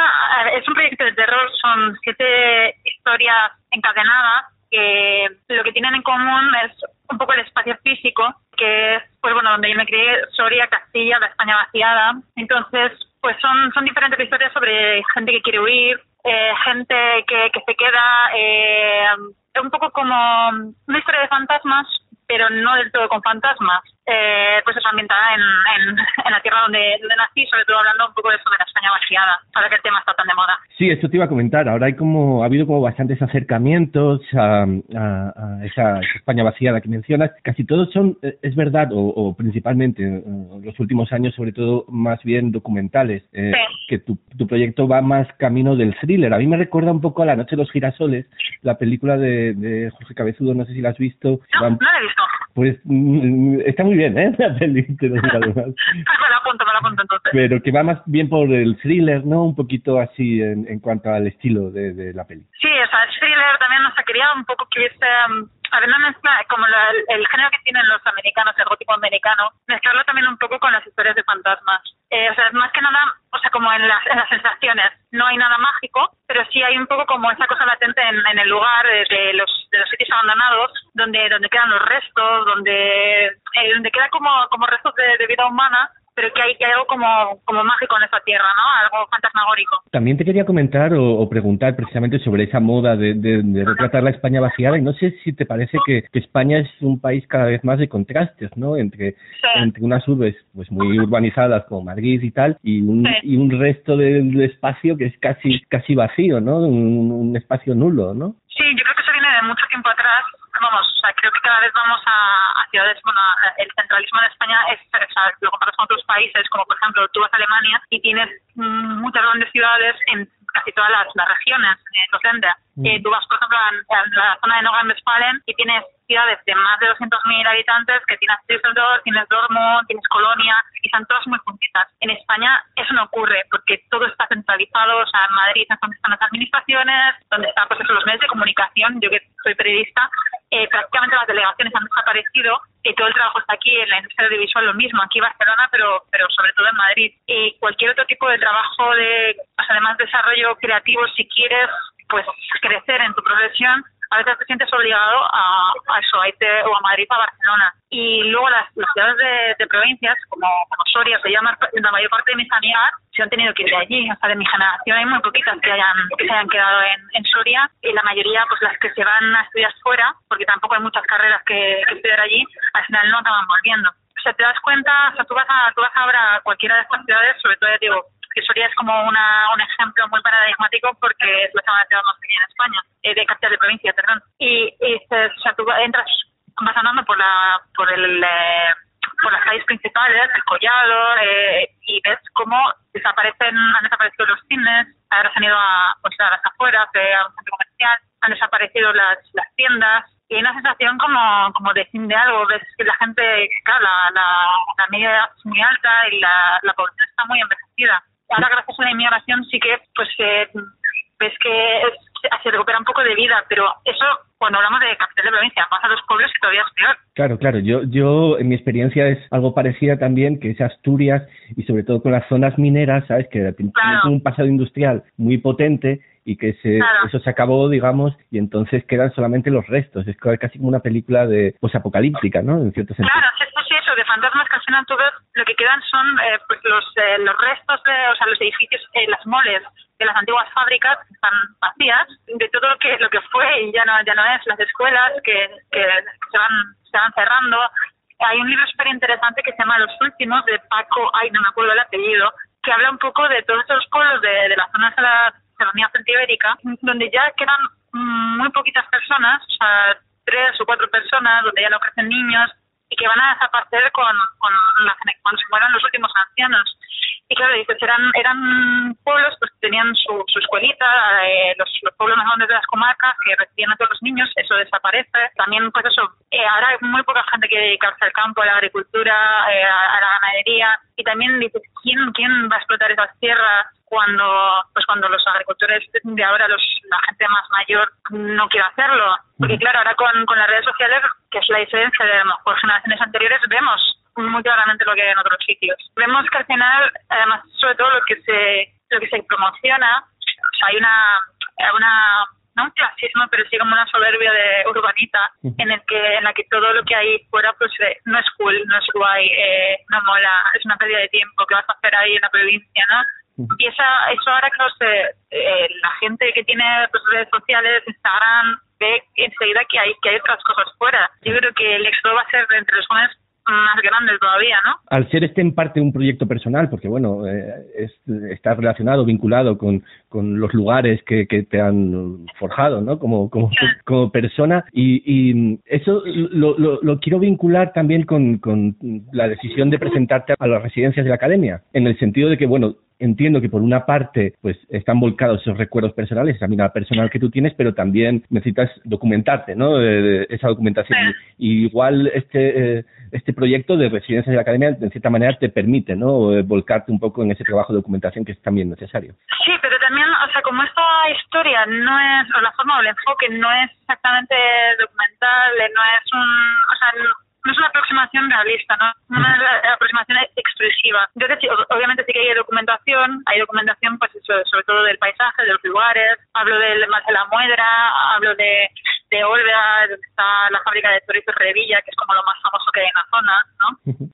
es un proyecto de terror, son siete historias encadenadas que lo que tienen en común es un poco el espacio físico, que es, pues bueno, donde yo me crié, Soria, Castilla, la España vaciada. Entonces, pues son, son diferentes historias sobre gente que quiere huir, eh, gente que, que se queda, eh, un poco como una historia de fantasmas, pero no del todo con fantasmas eh, pues es ambientada en, en, la tierra donde, nací, sobre todo hablando un poco de eso de la España vaciada, ahora que el tema está tan de moda. Sí, esto te iba a comentar. Ahora hay como, ha habido como bastantes acercamientos a, esa, España vaciada que mencionas. Casi todos son, eh, es verdad, o, principalmente en eh, los últimos años, sobre todo más bien documentales, eh, que tu, tu proyecto va más camino del thriller. A mí me recuerda un poco a La Noche de los Girasoles, la película de, de Jorge Cabezudo, no sé si la has visto. No, no la he visto. Pues mm, está muy bien, ¿eh? La película. me la apunto, me la apunto entonces. Pero que va más bien por el thriller, ¿no? Un poquito así en, en cuanto al estilo de, de la peli. Sí, o sea, el thriller también nos quería un poco que hubiese a ver, mezcla, como el, género que tienen los americanos, el gótico americano, mezclarlo también un poco con las historias de fantasmas. Eh, o sea, más que nada, o sea, como en las, en las sensaciones, no hay nada mágico, pero sí hay un poco como esa cosa latente en, en el lugar de, los, de los sitios abandonados, donde, donde quedan los restos, donde, eh, donde queda como, como restos de vida humana pero que hay, que algo como, como mágico en esta tierra, ¿no? Algo fantasmagórico. También te quería comentar o, preguntar precisamente sobre esa moda de, de, retratar la España vaciada y no sé si te parece que, España es un país cada vez más de contrastes, ¿no? Entre, entre unas urbes pues muy urbanizadas como Madrid y tal y un, y un resto del espacio que es casi casi vacío, ¿no? Un, un espacio nulo, ¿no? Sí, yo creo que eso viene de mucho tiempo atrás vamos, o sea, creo que cada vez vamos a, ciudades, bueno, el centralismo de España es, o sea, lo comparas con otros países como por ejemplo tú vas a Alemania y tienes mm, muchas grandes ciudades en casi todas las, las regiones eh, los Mm. Eh, tú vas, por ejemplo, a, a la zona de Nordrhein-Westfalen y tienes ciudades de más de 200.000 habitantes que tienes Düsseldorf, tienes Dortmund, tienes Colonia y están todas muy juntitas. En España eso no ocurre porque todo está centralizado, o sea, en Madrid es donde están las administraciones, donde están pues, los medios de comunicación, yo que soy periodista, eh, prácticamente las delegaciones han desaparecido y todo el trabajo está aquí en la industria audiovisual lo mismo, aquí en Barcelona, pero, pero sobre todo en Madrid. Y cualquier otro tipo de trabajo de, o sea, además desarrollo creativo, si quieres pues crecer en tu profesión, a veces te sientes obligado a, a eso, a o a Madrid o a Barcelona. Y luego las, las ciudades de, provincias, como, como Soria, se llama, la mayor parte de mis amigas se han tenido que ir de allí. O sea, de mi generación hay muy poquitas que, hayan, que se hayan quedado en, Soria y la mayoría, pues las que se van a estudiar fuera, porque tampoco hay muchas carreras que, que estudiar allí, al final no acaban volviendo. O sea, te das cuenta, o sea, tú vas a, tú vas ahora a cualquiera de estas ciudades, sobre todo, ya digo, Soria es como una, un ejemplo muy paradigmático porque es la segunda ciudad más pequeña en España, eh, de capital de provincia, perdón. Y, y o sea, tú entras, vas andando por la, por el, eh, por las calles principales, el collado, eh, y ves cómo desaparecen, han desaparecido los cines, ahora se han ido a, pues, a las afueras, a un centro comercial, han desaparecido las, las tiendas, y hay una sensación como, como de fin de algo, ves que la gente, claro, la, la, la media es muy alta y la, la población está muy envejecida. Ahora gracias a la inmigración sí que pues eh, ves que es- se recupera un poco de vida, pero eso cuando hablamos de capital de provincia, pasa a los pueblos y todavía es peor. Claro, claro. Yo, yo, en mi experiencia es algo parecida también, que es Asturias y sobre todo con las zonas mineras, ¿sabes? Que tienen Claro. un pasado industrial muy potente y que se, Claro. eso se acabó, digamos, y entonces quedan solamente los restos. Es casi como una película de posapocalíptica, ¿no? En cierto sentido. Claro, sí, sí, eso, de fantasmas que al final tú ves, lo que quedan son eh, pues los, eh, los restos, de, o sea, los edificios, eh, las moles de las antiguas fábricas que están vacías, de todo lo que lo que fue y ya no ya no es, las escuelas que, que se van se van cerrando. Hay un libro súper interesante que se llama Los Últimos, de Paco, ay, no me acuerdo el apellido, que habla un poco de todos estos pueblos de, de las zonas de la Serranía Celtibérica, donde ya quedan mm, muy poquitas personas, tres o cuatro personas, donde ya no crecen niños, y que van a desaparecer con, cuando se mueran los últimos ancianos. Y claro, dices, eran, eran pueblos pues, que tenían su, su escuelita, eh, los, los pueblos más grandes de las comarcas que recibían a todos los niños, eso desaparece. También, pues eso, eh, ahora hay muy poca gente que dedicarse al campo, a la agricultura, eh, a, a la ganadería. Y también dices, ¿quién, ¿quién va a explotar esas tierras cuando pues cuando los agricultores de ahora, los, la gente más mayor, no quiere hacerlo? Porque claro, ahora con, con las redes sociales, que es la diferencia de a lo mejor generaciones anteriores, vemos muy claramente lo que hay en otros sitios. Vemos que al final, además, sobre todo lo que se lo que se promociona, o sea, hay una una no un clasismo, pero sí como una soberbia de urbanita en el que en la que todo lo que hay fuera pues eh, no es cool, no es guay, eh, no mola, es una pérdida de tiempo que vas a hacer ahí en la provincia, ¿no? Y esa, eso ahora que no sé, eh, la gente que tiene pues, redes sociales, Instagram, ve enseguida que hay que hay otras cosas fuera. Yo creo que el éxodo va a ser entre los jóvenes más grande todavía, ¿no? Al ser este en parte un proyecto personal, porque bueno, eh, es, está relacionado, vinculado con, con los lugares que, que te han forjado, ¿no? Como, como, como persona. Y, y eso lo, lo, lo quiero vincular también con, con la decisión de presentarte a las residencias de la academia, en el sentido de que, bueno, entiendo que por una parte pues están volcados esos recuerdos personales, esa mirada personal que tú tienes, pero también necesitas documentarte, ¿no? Eh, esa documentación. Y igual este eh, este proyecto de residencias de la academia en cierta manera te permite, ¿no? Eh, volcarte un poco en ese trabajo de documentación que es también necesario. Sí, pero también, o sea, como esta historia no es, o la forma o el enfoque no es exactamente documental, no es un, o sea, no, aproximación realista, ¿no? Una aproximación expresiva. Entonces, sí, obviamente sí que hay documentación, hay documentación, pues eso, sobre todo del paisaje, de los lugares, hablo del más de la muedra, hablo de, de Olvera, donde está la fábrica de Torito Revilla, que es como lo más famoso que hay en la zona, ¿no?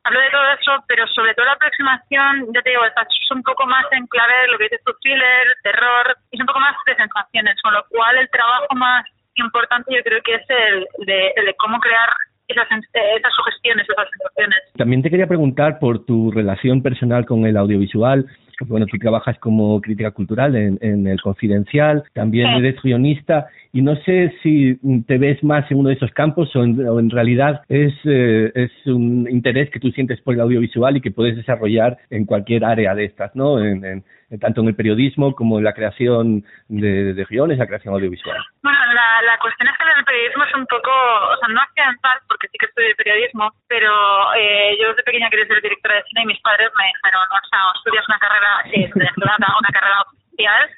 Hablo de todo eso, pero sobre todo la aproximación, ya te digo, está es un poco más en clave de lo que dices tu thriller, terror, y es un poco más de sensaciones, con lo cual el trabajo más importante yo creo que es el de, el de cómo crear esas, esas sugestiones, esas sensaciones. También te quería preguntar por tu relación personal con el audiovisual, bueno, tú trabajas como crítica cultural en, en El Confidencial, también eres guionista y no sé si te ves más en uno de esos campos o en, realidad es, eh, es un interés que tú sientes por el audiovisual y que puedes desarrollar en cualquier área de estas, ¿no? En, en, tanto en el periodismo como en la creación de, guiones, la creación audiovisual. Bueno, la, la cuestión es que en el periodismo es un poco, o sea, no accidental, porque sí que estudio periodismo, pero eh, yo desde pequeña quería ser directora de cine y mis padres me dijeron, o sea, estudias una carrera eh, de una carrera oficial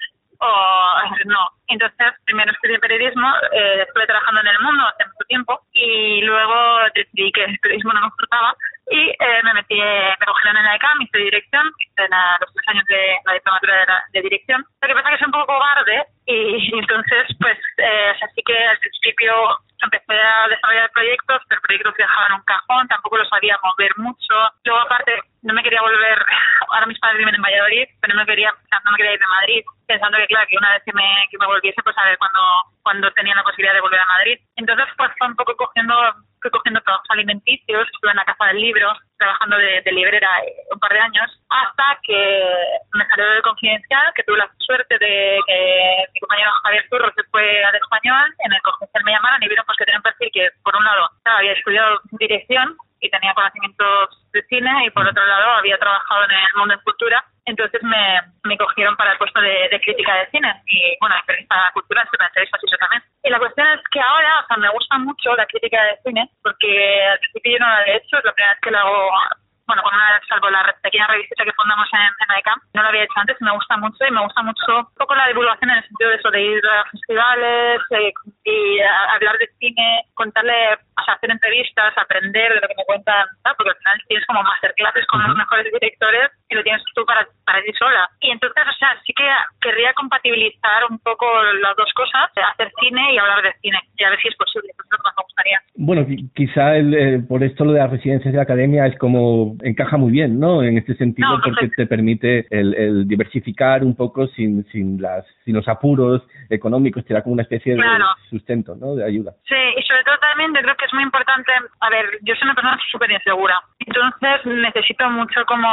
o no. Entonces, primero estudié periodismo, eh, estuve trabajando en el mundo hace mucho tiempo y luego decidí que el periodismo no me gustaba y eh, me metí, me cogieron en la ECAM, hice dirección, hice los tres años de la diplomatura de, de, dirección. Lo que pasa es que soy un poco cobarde y, entonces, pues, eh, así que al principio empecé a desarrollar proyectos, pero el proyecto dejaba en un cajón, tampoco lo sabía mover mucho. Luego, aparte, no me quería volver, ahora mis padres viven en Valladolid, pero no me quería, no me quería ir de Madrid, pensando que, claro, que una vez que me, que me volviese, pues a ver cuando, cuando tenía la posibilidad de volver a Madrid. Entonces, pues fue un poco cogiendo, fui cogiendo trabajos alimenticios, estuve en la Casa del Libro, trabajando de, de librera un par de años, hasta que me salió del confidencial, que tuve la suerte de que mi compañero Javier Turro se fue al español, en el confidencial me llamaron y vieron pues que tenía un perfil que, por un lado, había estudiado dirección y tenía conocimientos de cine y por otro lado había trabajado en el mundo de cultura entonces me, me cogieron para el puesto de, crítica de cine y bueno experiencia cultural se me interesa así también. Y la cuestión es que ahora me gusta mucho la crítica de cine porque al principio yo no la he hecho es la primera vez que la hago bueno, con una, salvo la pequeña revista que fundamos en, en ICAM, no lo había hecho antes, me gusta mucho y me gusta mucho un poco la divulgación en el sentido de eso, de ir a festivales eh, y a, hablar de cine, contarle, o sea, hacer entrevistas, aprender de lo que me cuentan, porque al final tienes como masterclasses con los mejores directores y lo tienes tú para, para ti sola. Y entonces, o sea, sí que querría compatibilizar un poco las dos cosas, hacer cine y hablar de cine, y a ver si es posible, eso es lo que más me gustaría. Bueno, quizá el, eh, por esto lo de las residencias de la academia es como encaja muy bien, ¿no? En este sentido, No, porque te permite el, el diversificar un poco sin, sin, las, sin los apuros económicos, te da como una especie Claro. de sustento, ¿no? De ayuda. Sí, y sobre todo también yo creo que es muy importante, a ver, yo soy una persona súper insegura, entonces necesito mucho como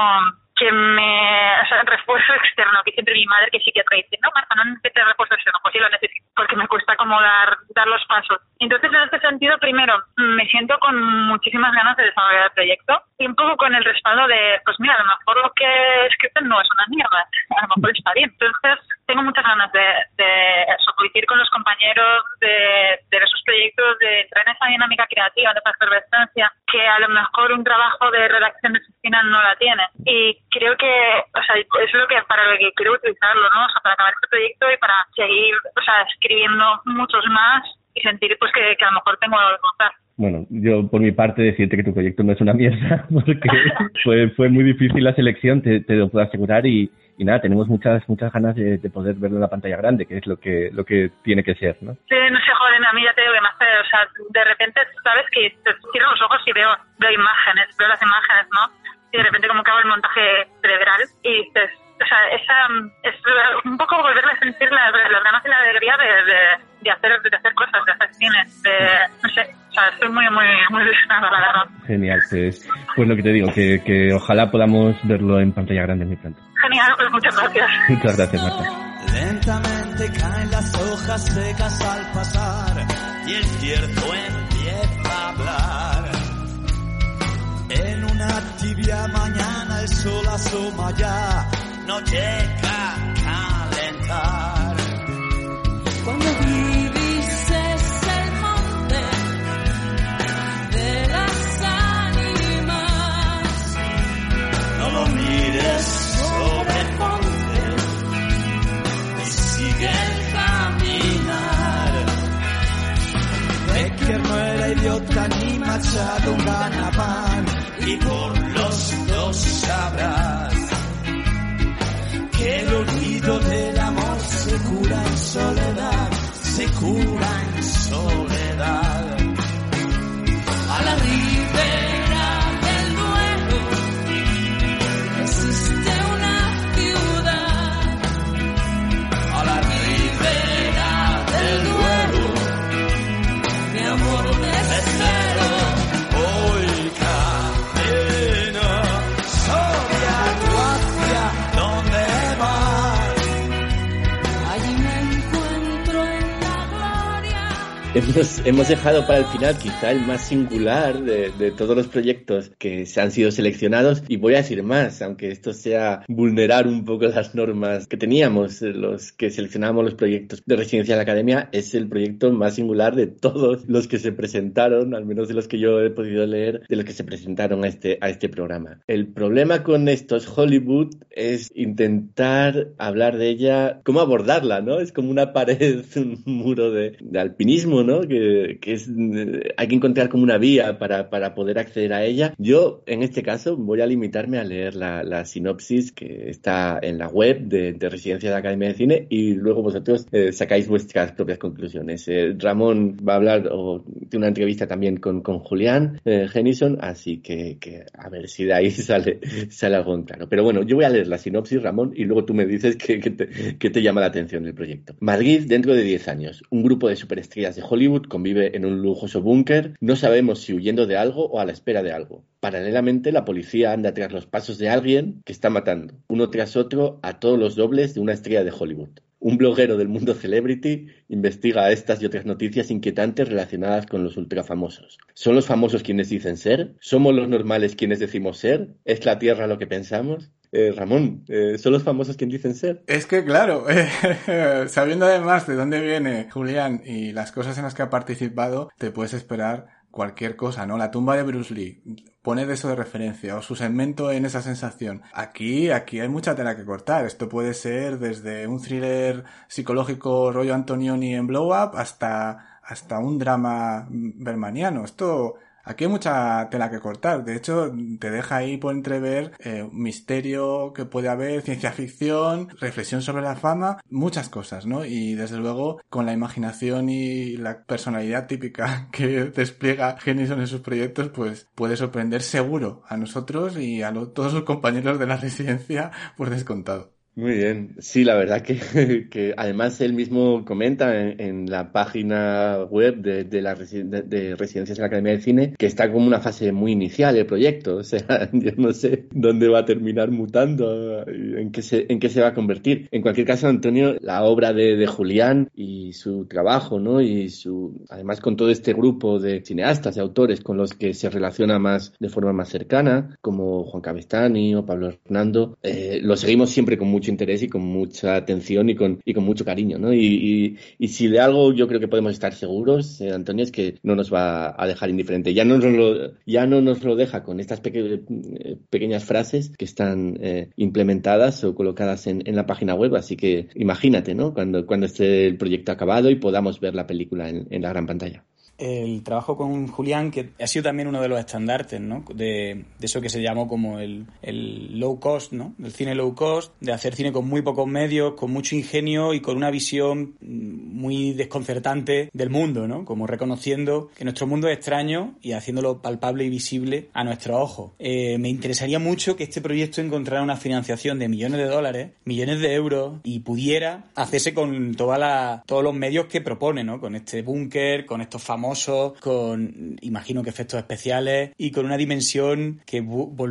que me, o sea, refuerzo externo, que siempre mi madre que es psiquiatra dice, no, Marta, no necesitas refuerzo externo, pues sí lo necesito, porque me cuesta como dar, dar los pasos. Entonces, en este sentido, primero, me siento con muchísimas ganas de desarrollar el proyecto y un poco con el respaldo de, pues mira, a lo mejor lo que escrito no es una mierda, a lo mejor está bien. Entonces, tengo muchas ganas de, de con los compañeros, de, de ver sus proyectos, de entrar en esa dinámica creativa, de esa efervescencia, que a lo mejor un trabajo de redacción de oficina no la tiene. Y creo que, o sea, es lo que para lo que quiero utilizarlo, ¿no? Para acabar este proyecto y para seguir, o sea, escribiendo muchos más y sentir, pues, que, que a lo mejor tengo algo que contar. Bueno, yo por mi parte decirte que tu proyecto no es una mierda, porque fue, fue muy difícil la selección, te, te lo puedo asegurar, y, y nada, tenemos muchas muchas ganas de, de poder verlo en la pantalla grande, que es lo que lo que tiene que ser, ¿no? Sí, no sé, joder, a mí ya te digo que más, o sea, de repente, ¿sabes? Que te cierro los ojos y veo, veo imágenes, veo las imágenes, ¿no? Y de repente como que hago el montaje cerebral y dices, o sea, esa, es un poco volverme a sentir las, las ganas y la alegría de, de, de hacer de hacer cosas, de hacer cine, de, no sé, o sea, estoy muy, muy, muy ilusionada, la verdad. Genial, pues, pues lo que te digo, que, que ojalá podamos verlo en pantalla grande muy pronto. Genial, pues muchas gracias. Muchas gracias, Marta. Lentamente caen las hojas secas al pasar y el cierto empieza a hablar. En una tibia mañana el sol asoma ya, no llega a calentar. Vecchia no era idiota ni Machado ganaban y por los dos sabrás que el olvido del amor se cura en soledad, se cura en soledad. Hemos, hemos dejado para el final quizá el más singular de, de, todos los proyectos que se han sido seleccionados y voy a decir más, aunque esto sea vulnerar un poco las normas que teníamos, los que seleccionábamos los proyectos de residencia de la academia, es el proyecto más singular de todos los que se presentaron, al menos de los que yo he podido leer, de los que se presentaron a este, a este programa. El problema con estos Hollywood es intentar hablar de ella, cómo abordarla, ¿no? Es como una pared, un muro de, de alpinismo ¿no? Que, que es, hay que encontrar como una vía para, para, poder acceder a ella. Yo, en este caso, voy a limitarme a leer la, la sinopsis que está en la web de, de, Residencia de la Academia de Cine y luego vosotros eh, sacáis vuestras propias conclusiones. Eh, Ramón va a hablar o, de una entrevista también con, con Julián eh, así que, que, a ver si de ahí sale, sale algo en claro. Pero bueno, yo voy a leer la sinopsis, Ramón, y luego tú me dices que, que, te, que te llama la atención el proyecto. Madrid dentro de 10 años. Un grupo de superestrellas de Hollywood convive en un lujoso búnker, no sabemos si huyendo de algo o a la espera de algo. Paralelamente, la policía anda tras los pasos de alguien que está matando, uno tras otro, a todos los dobles de una estrella de Hollywood. Un bloguero del mundo celebrity investiga estas y otras noticias inquietantes relacionadas con los ultrafamosos. ¿Son los famosos quienes dicen ser? ¿Somos los normales quienes decimos ser? ¿Es la Tierra lo que pensamos? Eh, Ramón, eh, ¿son los famosos quienes dicen ser? Es que claro, sabiendo además de dónde viene Julián y las cosas en las que ha participado, te puedes esperar cualquier cosa, ¿no? La tumba de Bruce Lee, pone de eso de referencia, o su segmento en esa sensación. Aquí, aquí hay mucha tela que cortar. Esto puede ser desde un thriller psicológico rollo Antonioni en Blow Up hasta, hasta un drama bermaniano. Esto, Aquí hay mucha tela que cortar. De hecho, te deja ahí por entrever eh, misterio que puede haber, ciencia ficción, reflexión sobre la fama, muchas cosas, ¿no? Y desde luego, con la imaginación y la personalidad típica que despliega Genison en sus proyectos, pues puede sorprender seguro a nosotros y a todos sus compañeros de la residencia por descontado. Muy bien, sí, la verdad que, que además él mismo comenta en, en la página web de, de la de, de, Residencias de la Academia de Cine que está como una fase muy inicial el proyecto, o sea, yo no sé dónde va a terminar mutando, en qué se, en qué se va a convertir. En cualquier caso, Antonio, la obra de, de Julián y su trabajo, ¿no? Y su, además con todo este grupo de cineastas y autores con los que se relaciona más de forma más cercana, como Juan Cabestani o Pablo Hernando, eh, lo seguimos siempre con mucho mucho interés y con mucha atención y con, y con mucho cariño, ¿no? Y, y, y si de algo yo creo que podemos estar seguros, eh, Antonio, es que no nos va a dejar indiferente. Ya no nos lo, ya no nos lo deja con estas peque pequeñas frases que están eh, implementadas o colocadas en, en, la página web, así que imagínate, ¿no? Cuando, cuando esté el proyecto acabado y podamos ver la película en, en la gran pantalla el trabajo con Julián, que ha sido también uno de los estandartes, ¿no? De, eso que se llamó como el, el, low cost, ¿no? El cine low cost, de hacer cine con muy pocos medios, con mucho ingenio y con una visión muy desconcertante del mundo, ¿no? Como reconociendo que nuestro mundo es extraño y haciéndolo palpable y visible a nuestro ojo. Eh, me interesaría mucho que este proyecto encontrara una financiación de millones de dólares, millones de euros y pudiera hacerse con toda la, todos los medios que propone, ¿no? Con este búnker, con estos famosos con, imagino que efectos especiales y con una dimensión que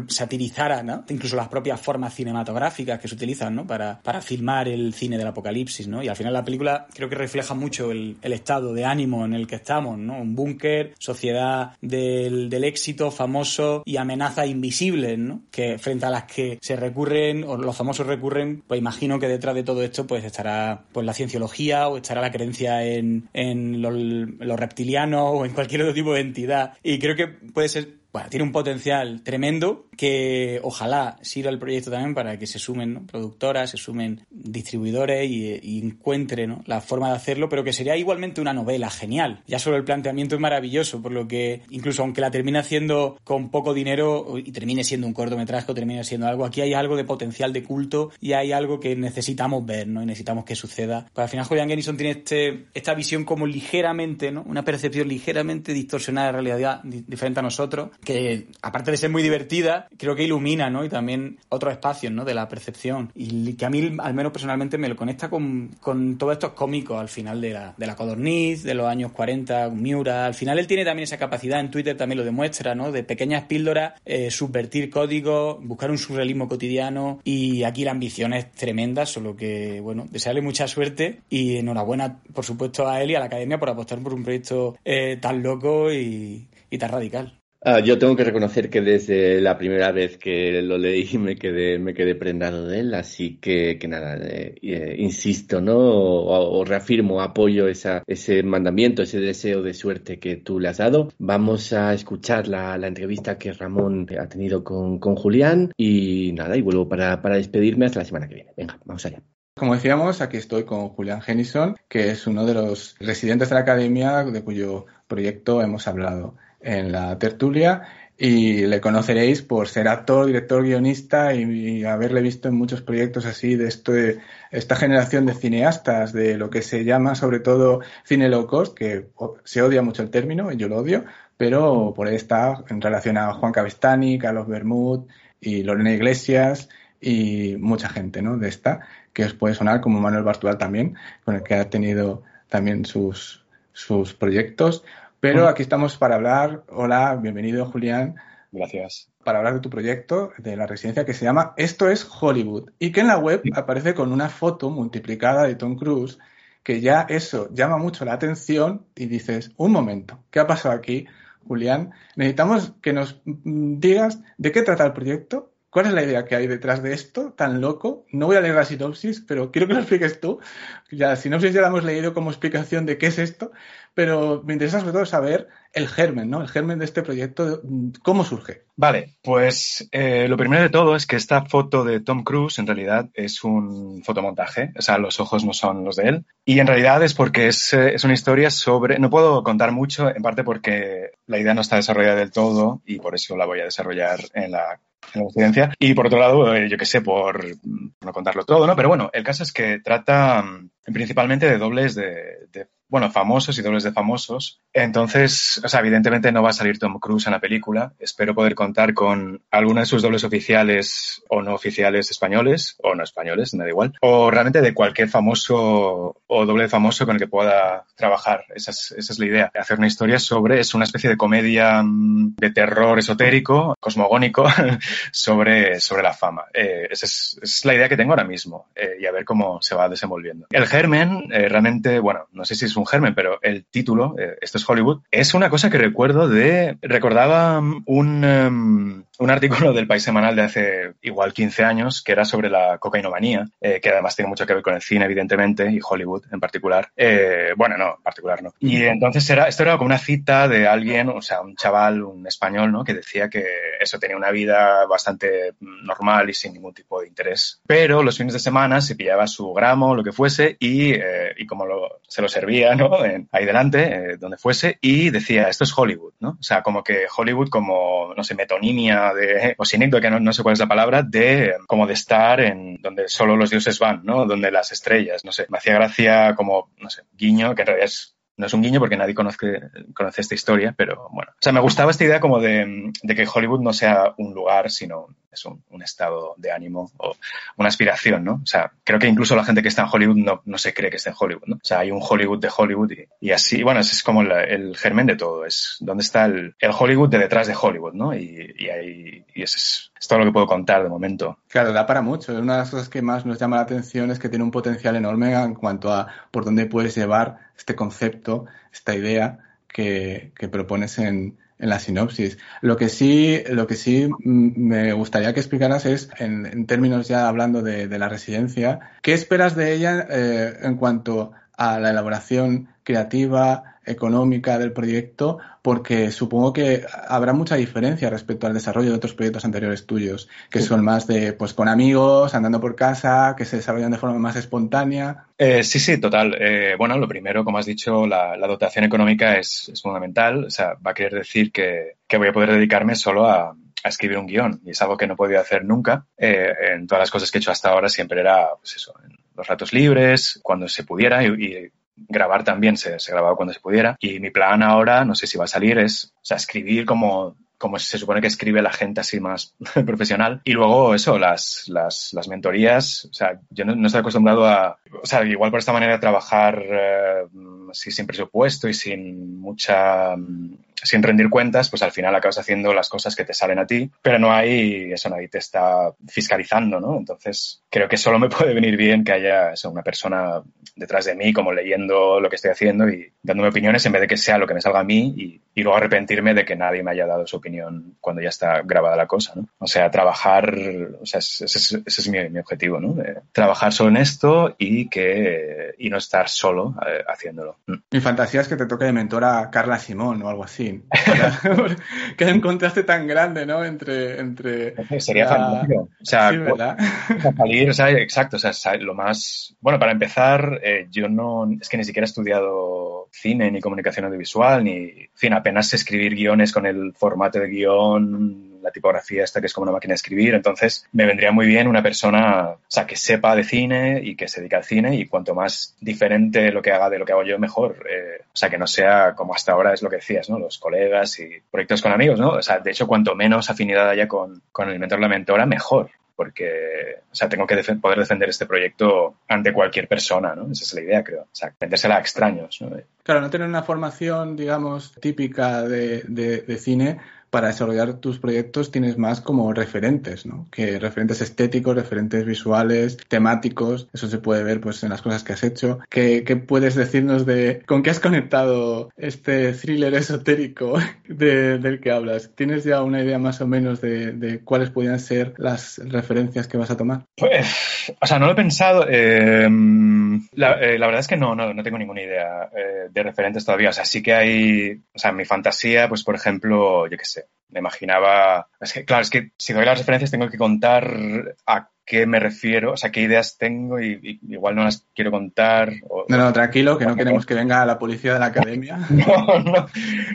satirizara, ¿no? Incluso las propias formas cinematográficas que se utilizan, ¿no? Para, para filmar el cine del apocalipsis, ¿no? Y al final la película creo que refleja mucho el, estado de ánimo en el que estamos, ¿no? Un búnker, sociedad del, del éxito famoso y amenazas invisibles, ¿no? Que frente a las que se recurren, o los famosos recurren, pues imagino que detrás de todo esto pues estará pues la cienciología o estará la creencia en, en los, los reptilianos o en cualquier otro tipo de entidad. Y creo que puede ser bueno, tiene un potencial tremendo que ojalá sirva el proyecto también para que se sumen ¿no? productoras, se sumen distribuidores y, y encuentren ¿no? la forma de hacerlo, pero que sería igualmente una novela genial. Ya solo el planteamiento es maravilloso, por lo que incluso aunque la termine haciendo con poco dinero y termine siendo un cortometraje o termine siendo algo, aquí hay algo de potencial de culto y hay algo que necesitamos ver ¿no? y necesitamos que suceda. Pues al final Julian Gennison tiene este, esta visión como ligeramente, ¿no? una percepción ligeramente distorsionada de la realidad diferente a nosotros que aparte de ser muy divertida, creo que ilumina, ¿no? Y también otros espacios, ¿no? De la percepción. Y que a mí, al menos personalmente, me lo conecta con, con todos estos cómicos al final de la, de la Codorniz, de los años 40, Miura. Al final él tiene también esa capacidad, en Twitter también lo demuestra, ¿no? De pequeñas píldoras, eh, subvertir códigos, buscar un surrealismo cotidiano. Y aquí la ambición es tremenda, solo que, bueno, desearle mucha suerte y enhorabuena, por supuesto, a él y a la academia por apostar por un proyecto eh, tan loco y, y tan radical. Ah, yo tengo que reconocer que desde la primera vez que lo leí me quedé, me quedé prendado de él, así que, que nada, eh, eh, insisto, ¿no? O, o reafirmo, apoyo esa, ese mandamiento, ese deseo de suerte que tú le has dado. Vamos a escuchar la, la entrevista que Ramón ha tenido con, con Julián y nada, y vuelvo para, para despedirme hasta la semana que viene. Venga, vamos allá. Como decíamos, aquí estoy con Julián Genison, que es uno de los residentes de la academia de cuyo proyecto hemos hablado en la tertulia y le conoceréis por ser actor, director, guionista y, y haberle visto en muchos proyectos así de esta generación de cineastas, de lo que se llama sobre todo cine low cost, que se odia mucho el término, yo lo odio, pero por ahí está en relación a Juan Cavestani, Carlos Bermud y Lorena Iglesias y mucha gente, ¿no? De esta, que os puede sonar como Manuel Bartual también, con el que ha tenido también sus, sus proyectos. Pero aquí estamos para hablar. Hola, bienvenido Julián. Gracias. Para hablar de tu proyecto, de la residencia que se llama Esto es Hollywood. Y que en la web aparece con una foto multiplicada de Tom Cruise, que ya eso llama mucho la atención y dices, un momento, ¿qué ha pasado aquí, Julián? Necesitamos que nos mm, digas de qué trata el proyecto, ¿Cuál es la idea que hay detrás de esto tan loco? No voy a leer la sinopsis, pero quiero que lo expliques tú. Ya, la sinopsis ya la hemos leído como explicación de qué es esto, pero me interesa sobre todo saber el germen, ¿no? El germen de este proyecto, ¿cómo surge? Vale, pues eh, lo primero de todo es que esta foto de Tom Cruise en realidad es un fotomontaje, o sea, los ojos no son los de él. Y en realidad es porque es, eh, es una historia sobre, no puedo contar mucho, en parte porque la idea no está desarrollada del todo y por eso la voy a desarrollar en la en la residencia. Y por otro lado, eh, yo qué sé, por no contarlo todo, ¿no? Pero bueno, el caso es que trata mm, principalmente de dobles de, de, bueno, famosos y dobles de famosos. Entonces, o sea, evidentemente no va a salir Tom Cruise en la película. Espero poder contar con alguno de sus dobles oficiales o no oficiales españoles, o no españoles, me da igual. O realmente de cualquier famoso o doble famoso con el que pueda trabajar. Esa es, la idea. Hacer una historia sobre, es una especie de comedia mm, de terror esotérico, cosmogónico, sobre, sobre la fama. Eh, esa, es, la idea que tengo ahora mismo eh, y a ver cómo se va desenvolviendo. Germen, eh, realmente, bueno, no sé si es un germen, pero el título, eh, esto es Hollywood, es una cosa que recuerdo de, recordaba un, um, un artículo del País Semanal de hace igual 15 años que era sobre la cocainomanía, eh, que además tiene mucho que ver con el cine, evidentemente, y Hollywood en particular. Eh, bueno, no, en particular no. Y entonces era, esto era como una cita de alguien, o sea, un chaval, un español, ¿no? Que decía que eso tenía una vida bastante normal y sin ningún tipo de interés. Pero los fines de semana se pillaba su gramo, lo que fuese, y, eh, y como lo, se lo servía, ¿no? En, ahí delante, donde fuese, y decía, esto es Hollywood, ¿no? O sea, como que Hollywood como, no sé, metonimia de, o sinécdoque, que no, no, sé cuál es la palabra, de como de estar en donde solo los dioses van, ¿no? Donde las estrellas, no sé. Me hacía gracia como, no sé, guiño, que en realidad es no es un guiño porque nadie conoce, conoce esta historia, pero bueno. O sea, me gustaba esta idea como de, que Hollywood no sea un lugar, sino es un, estado de ánimo o una aspiración, ¿no? O sea, creo que incluso la gente que está en Hollywood no, no se cree que está en Hollywood, ¿no? O sea, hay un Hollywood de Hollywood y, y así, bueno, ese es como el germen de todo, es dónde está el, el, Hollywood de detrás de Hollywood, ¿no? Y, y ahí, y ese es, es, todo lo que puedo contar de momento. Claro, da para mucho. Una de las cosas que más nos llama la atención es que tiene un potencial enorme en cuanto a por dónde puedes llevar este concepto, esta idea que, que propones en, en la sinopsis. Lo que sí, lo que sí me gustaría que explicaras es, en, en términos ya hablando de, la residencia, ¿qué esperas de ella eh, en cuanto a la elaboración creativa, económica del proyecto, porque supongo que habrá mucha diferencia respecto al desarrollo de otros proyectos anteriores tuyos, que sí. son más de, pues, con amigos, andando por casa, que se desarrollan de forma más espontánea. Eh, sí, sí, total. Eh, bueno, lo primero, como has dicho, la, la dotación económica es, es, fundamental. O sea, va a querer decir que, que voy a poder dedicarme solo a, a escribir un guion y es algo que no podía hacer nunca. Eh, en todas las cosas que he hecho hasta ahora siempre era, pues eso, en los ratos libres, cuando se pudiera y, y grabar también se, grababa cuando se pudiera. Y mi plan ahora, no sé si va a salir, es o sea, escribir como como se supone que escribe la gente así más profesional. Y luego eso, las, las, las mentorías, o sea, yo no, no estoy acostumbrado a, o sea, igual por esta manera de trabajar eh, así sin presupuesto y sin mucha, mm, sin rendir cuentas, pues al final acabas haciendo las cosas que te salen a ti, pero no hay, eso nadie te está fiscalizando, ¿no? Entonces, creo que solo me puede venir bien que haya una persona detrás de mí, como leyendo lo que estoy haciendo y dándome opiniones en vez de que sea lo que me salga a mí y, luego arrepentirme de que nadie me haya dado su opinión cuando ya está grabada la cosa, ¿no? O sea, trabajar, o sea, ese, ese- es mi, objetivo, ¿no? Trabajar solo en esto y que, y no estar solo eh, haciéndolo. Mi fantasía es que te toque de mentora Carla Simón o algo así. que hay un contraste tan grande, ¿no? Entre. entre Sería la- fantástico. O sea, Sí, ¿verdad? salir, o sea, exacto, o sea, lo más... Bueno, para empezar, eh, yo no... Es que ni siquiera he estudiado cine, ni comunicación audiovisual, ni... En fin, apenas escribir guiones con el formato de guion, la tipografía esta que es como una máquina de escribir, entonces me vendría muy bien una persona, o sea, que sepa de cine y que se dedica al cine y cuanto más diferente lo que haga de lo que hago yo, mejor. Eh, o sea, que no sea como hasta ahora es lo que decías, ¿no? Los colegas y proyectos con amigos, ¿no? O sea, de hecho, cuanto menos afinidad haya con, con el mentor la mentora, mejor porque, o sea, tengo que poder defender este proyecto ante cualquier persona, ¿no? Esa es la idea, creo. O sea, vendérsela a extraños, ¿no? Claro, no tener una formación, digamos, típica de- de cine para desarrollar tus proyectos tienes más como referentes, ¿no? Que referentes estéticos, referentes visuales, temáticos, eso se puede ver pues en las cosas que has hecho. ¿Qué, puedes decirnos de con qué has conectado este thriller esotérico de- del que hablas? ¿Tienes ya una idea más o menos de, cuáles podrían ser las referencias que vas a tomar? Pues, o sea, no lo he pensado. la, eh, la verdad es que no, no, no tengo ninguna idea eh, de referentes todavía. O sea, sí que hay, o sea, mi fantasía, pues, por ejemplo, yo qué sé, me imaginaba, es que, claro, es que si doy las referencias tengo que contar a qué me refiero, o sea, qué ideas tengo y, y igual no las quiero contar. o- No, no, tranquilo, que no queremos que venga la policía de la academia. No, no,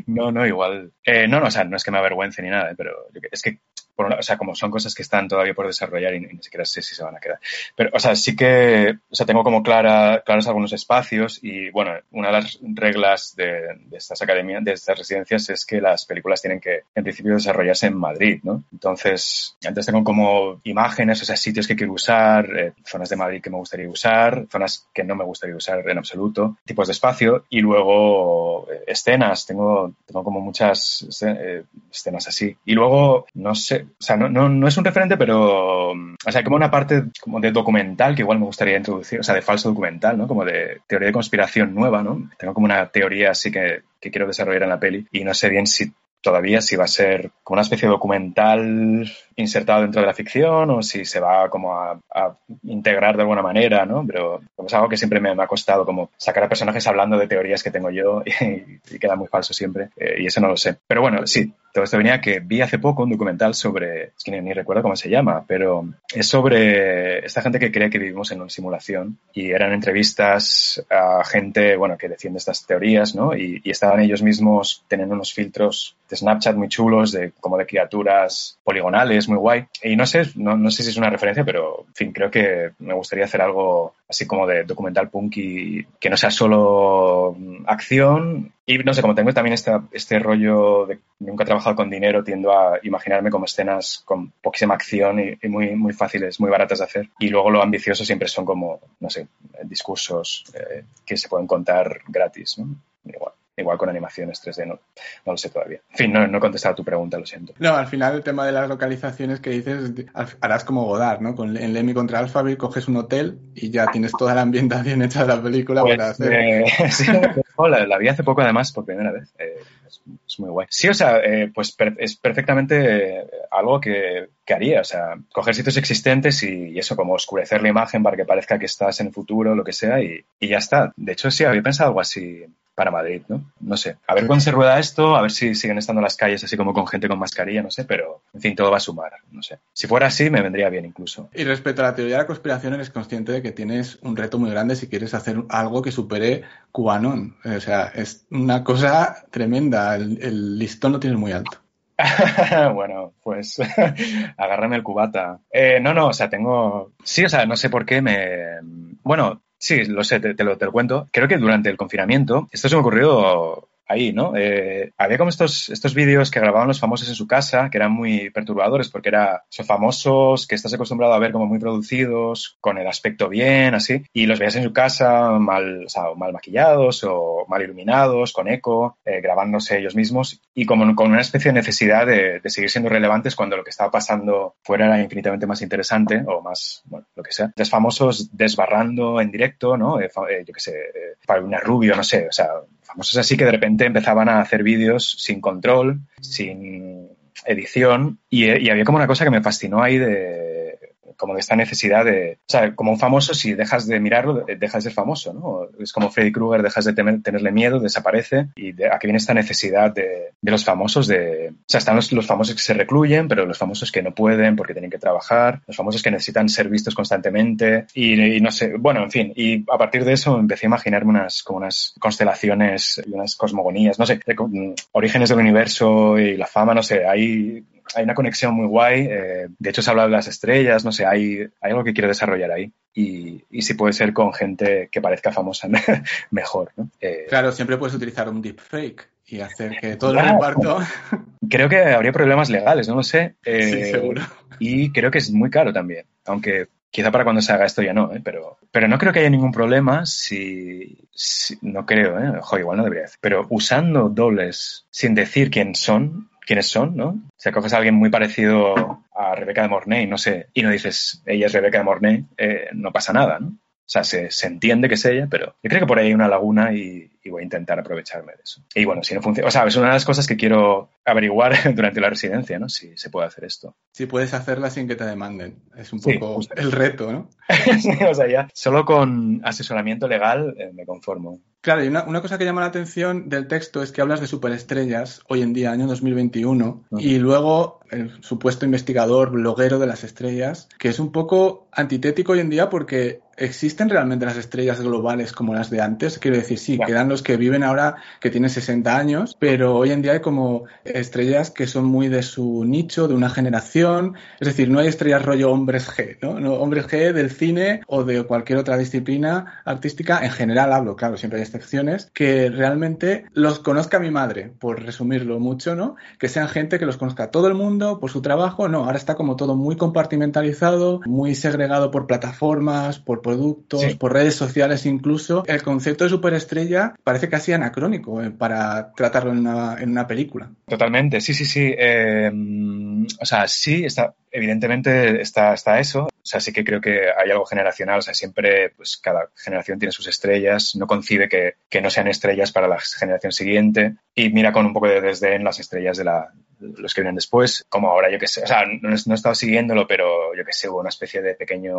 no, no, igual. Eh, no, no, o sea, no es que me avergüence ni nada, eh, pero es que, una- o sea, como son cosas que están todavía por desarrollar y, ni ni siquiera sé si se van a quedar. Pero, o sea, sí que, o sea, tengo como clara, claros algunos espacios y, bueno, una de las reglas de, de estas academias, de estas residencias es que las películas tienen que, en principio, desarrollarse en Madrid, ¿no? Entonces, antes tengo como imágenes, o sea, sitios que quiero usar, eh, zonas de Madrid que me gustaría usar, zonas que no me gustaría usar en absoluto, tipos de espacio y luego eh, escenas. Tengo, tengo como muchas esce- eh, escenas así. Y luego, no sé, o sea, no, es un referente, pero, mm, o sea, como una parte como de documental que igual me gustaría introducir, o sea, de falso documental, ¿no? Como de teoría de conspiración nueva, ¿no? Tengo como una teoría así que, quiero desarrollar en la peli y no sé bien si todavía si va a ser como una especie de documental insertado dentro de la ficción o si se va a, integrar de alguna manera, ¿no? Pero es algo que siempre me, ha costado como sacar a personajes hablando de teorías que tengo yo y, y queda muy falso siempre eh, y eso no lo sé. Pero bueno, sí, todo esto venía que vi hace poco un documental sobre, es que ni, ni recuerdo cómo se llama, pero es sobre esta gente que cree que vivimos en una simulación y eran entrevistas a gente, bueno, que defiende estas teorías, ¿no? Y, y estaban ellos mismos teniendo unos filtros de Snapchat muy chulos, de como de criaturas poligonales, muy guay. Y no sé, no, no sé si es una referencia, pero en fin, creo que me gustaría hacer algo así como de documental punk y que no sea solo mm, acción. Y no sé, como tengo también esta, este rollo de nunca he trabajado con dinero, tiendo a imaginarme como escenas con poquísima acción y, muy, muy fáciles, muy baratas de hacer. Y luego lo ambicioso siempre son como, no sé, discursos eh, que se pueden contar gratis, ¿no? Igual. Igual con animaciones 3D, no, no lo sé todavía. En fin, no, no he contestado a tu pregunta, lo siento. No, al final el tema de las localizaciones que dices, harás como Godard, ¿no? Con, en Lemmy contra Alphabet coges un hotel y ya tienes toda la ambientación hecha de la película Pues, para hacer... eh, sí, la, la vi hace poco además por primera vez. Eh, es, es muy guay. Sí, o sea, eh, pues per- es perfectamente algo que, que haría. O sea, coger sitios existentes y, y eso, como oscurecer la imagen para que parezca que estás en el futuro, lo que sea, y, y ya está. De hecho, sí, había pensado algo así para Madrid, ¿no? No sé. A ver cuándo se rueda esto, a ver si siguen estando las calles así como con gente con mascarilla, no sé, pero en fin, todo va a sumar, no sé. Si fuera así, me vendría bien incluso. Y respecto a la teoría de la conspiración, eres consciente de que tienes un reto muy grande si quieres hacer algo que supere QAnon. O sea, es una cosa tremenda. El, el listón lo tienes muy alto. bueno, pues agárrame el cubata. Eh, no, no, o sea, tengo... Sí, o sea, no sé por qué me... Bueno, sí, lo sé, te, lo, te lo cuento. Creo que durante el confinamiento, esto se me ocurrió ahí, ¿no? Eh, había como estos, estos vídeos que grababan los famosos en su casa, que eran muy perturbadores, porque era, son famosos que estás acostumbrado a ver como muy producidos, con el aspecto bien, así, y los veías en su casa mal, o sea, mal maquillados o mal iluminados, con eco, eh, grabándose ellos mismos, y como con una especie de necesidad de, de seguir siendo relevantes cuando lo que estaba pasando fuera era infinitamente más interesante, o más, bueno, lo que sea. Los famosos desbarrando en directo, ¿no? Eh, eh, yo qué sé, eh, Paulina Rubio, no sé, o sea, famosos así que de repente empezaban a hacer vídeos sin control, sin edición, y, y había como una cosa que me fascinó ahí de como de esta necesidad de, o sea, como un famoso, si dejas de mirarlo, eh, dejas de ser famoso, ¿no? Es como Freddy Krueger, dejas de temer- tenerle miedo, desaparece, y de, aquí viene esta necesidad de, de los famosos de, o sea, están los, los famosos que se recluyen, pero los famosos que no pueden porque tienen que trabajar, los famosos que necesitan ser vistos constantemente, y, y no sé, bueno, en fin, y a partir de eso empecé a imaginarme unas, como unas constelaciones y unas cosmogonías, no sé, de mm, orígenes del universo y la fama, no sé, hay hay una conexión muy guay. eh, de hecho, se habla de las estrellas, no sé, hay, hay algo que quiero desarrollar ahí. Y, y si puede ser con gente que parezca famosa, mejor, ¿no? Eh, Claro, siempre puedes utilizar un deepfake y hacer que todo el Claro. reparto... creo que habría problemas legales, no lo sé. eh, Sí, seguro. Y creo que es muy caro también, aunque quizá para cuando se haga esto ya no, ¿eh? pero, pero no creo que haya ningún problema si, si- no creo, ¿eh? Ojo, igual no debería decir, pero usando dobles sin decir quién son, quiénes son, ¿no? O sea, coges a alguien muy parecido a Rebeca de Mornay, no sé, y no dices, ella es Rebeca de Mornay, eh, no pasa nada, ¿no? O sea, se, se entiende que es ella, pero yo creo que por ahí hay una laguna y, y voy a intentar aprovecharme de eso. Y bueno, si no funciona, o sea, es una de las cosas que quiero averiguar durante la residencia, ¿no? Si se puede hacer esto. Si puedes hacerla sin que te demanden. Es un poco el reto, ¿no? o sea, ya solo con asesoramiento legal eh, me conformo. Claro, y una, una cosa que llama la atención del texto es que hablas de superestrellas hoy en día, año 2021, y luego el supuesto investigador, bloguero de las estrellas, que es un poco antitético hoy en día porque ¿existen realmente las estrellas globales como las de antes? Quiero decir, sí, quedan los que viven ahora que tienen 60 años, pero hoy en día hay como estrellas que son muy de su nicho, de una generación, es decir, no hay estrellas rollo hombres G, ¿no? no hombres G del cine o de cualquier otra disciplina artística, en general hablo, claro, siempre hay excepciones, que realmente los conozca mi madre, por resumirlo mucho, ¿no? Que sean gente que los conozca todo el mundo por su trabajo, no, ahora está como todo muy compartimentalizado, muy segregado por plataformas, por productos, Sí. por redes sociales incluso. El concepto de superestrella parece casi anacrónico eh, para tratarlo en una, en una película. Totalmente, sí, sí, sí. eh, mm, o sea, sí, está, evidentemente está, está eso. O sea, sí que creo que hay algo generacional. O sea, siempre, pues cada generación tiene sus estrellas. No concibe que, que no sean estrellas para la generación siguiente. Y mira con un poco de desdén las estrellas de la, los que vienen después. Como ahora, yo que sé, o sea, no, he estado siguiéndolo, pero yo que sé, hubo una especie de pequeño,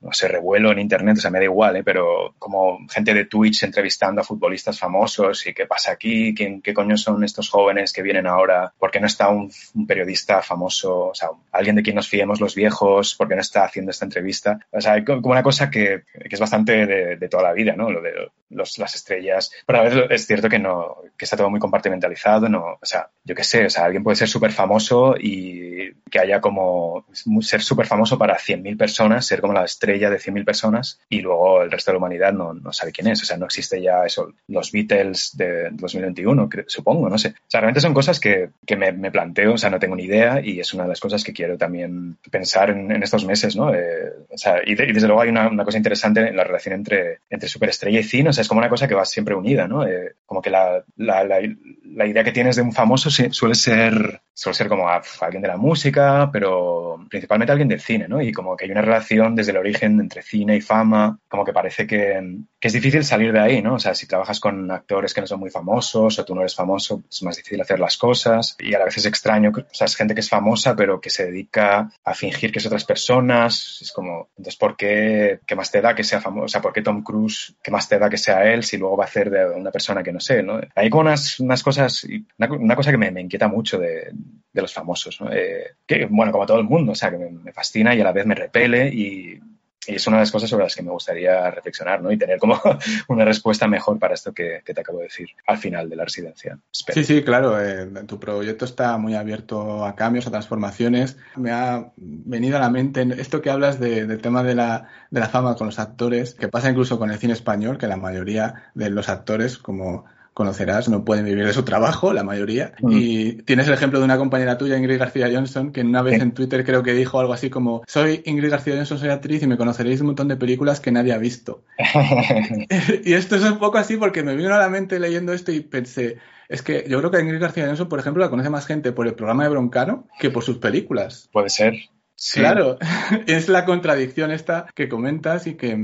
no sé, revuelo en internet. O sea, me da igual, ¿eh? Pero como gente de Twitch entrevistando a futbolistas famosos y qué pasa aquí, ¿Quién, qué coño son estos jóvenes que vienen ahora, por qué no está un, un periodista famoso, o sea, alguien de quien nos fiemos los viejos, por qué no está haciendo esta entrevista. O sea, hay como una cosa que, que es bastante de, de, toda la vida, ¿no? Lo de los, las estrellas. Pero a veces es cierto que no, que está todo muy compartimentalizado, ¿no? O sea, yo qué sé, o sea, alguien puede ser súper famoso y que haya como ser súper famoso para 100.000 personas, ser como la estrella de 100.000 personas y luego el resto de la humanidad no, no sabe quién es. O sea, no existe ya eso, los Beatles de 2021, supongo, no sé. O sea, realmente son cosas que, que me, me, planteo, o sea, no tengo ni idea y es una de las cosas que quiero también pensar en, en estos meses, ¿no? Eh, o sea, y, de, y, desde luego hay una, una, cosa interesante en la relación entre, entre superestrella y cine, o sea, es como una cosa que va siempre unida, ¿no? Eh, como que la, la, la, la, idea que tienes de un famoso suele ser, suele ser como alguien de la música, pero principalmente alguien del cine, ¿no? Y como que hay una relación desde el origen entre cine y fama, como que parece que, que es difícil salir de ahí, ¿no? O sea, si trabajas con actores que no son muy famosos o tú no eres famoso, es más difícil hacer las cosas y a la vez es extraño, o sea, es gente que es famosa pero que se dedica a fingir que es otras personas, es como, entonces, ¿por qué, qué más te da que sea famoso? O sea, ¿por qué Tom Cruise, qué más te da que sea él si luego va a hacer de una persona que no sé, ¿no? Hay como unas, unas cosas, una, una cosa que me, inquieta mucho de, los famosos. Eh, que, bueno, como todo el mundo, o sea, que me, me fascina y a la vez me repele y es una de las cosas sobre las que me gustaría reflexionar, ¿no? Y tener como una respuesta mejor para esto que, que te acabo de decir al final de la residencia. Espero. Sí, sí, claro. Eh, tu proyecto está muy abierto a cambios, a transformaciones. Me ha venido a la mente esto que hablas de, del tema de la, de la fama con los actores, que pasa incluso con el cine español, que la mayoría de los actores, como conocerás, no pueden vivir de su trabajo, la mayoría. Mm. Y tienes el ejemplo de una compañera tuya, Ingrid García Johnson, que una vez Sí. en Twitter creo que dijo algo así como, soy Ingrid García Johnson, soy actriz y me conoceréis de un montón de películas que nadie ha visto. y esto es un poco así porque me vino a la mente leyendo esto y pensé, es que yo creo que a Ingrid García Johnson, por ejemplo, la conoce más gente por el programa de Broncano que por sus películas. Puede ser. Sí. Claro, es la contradicción esta que comentas y que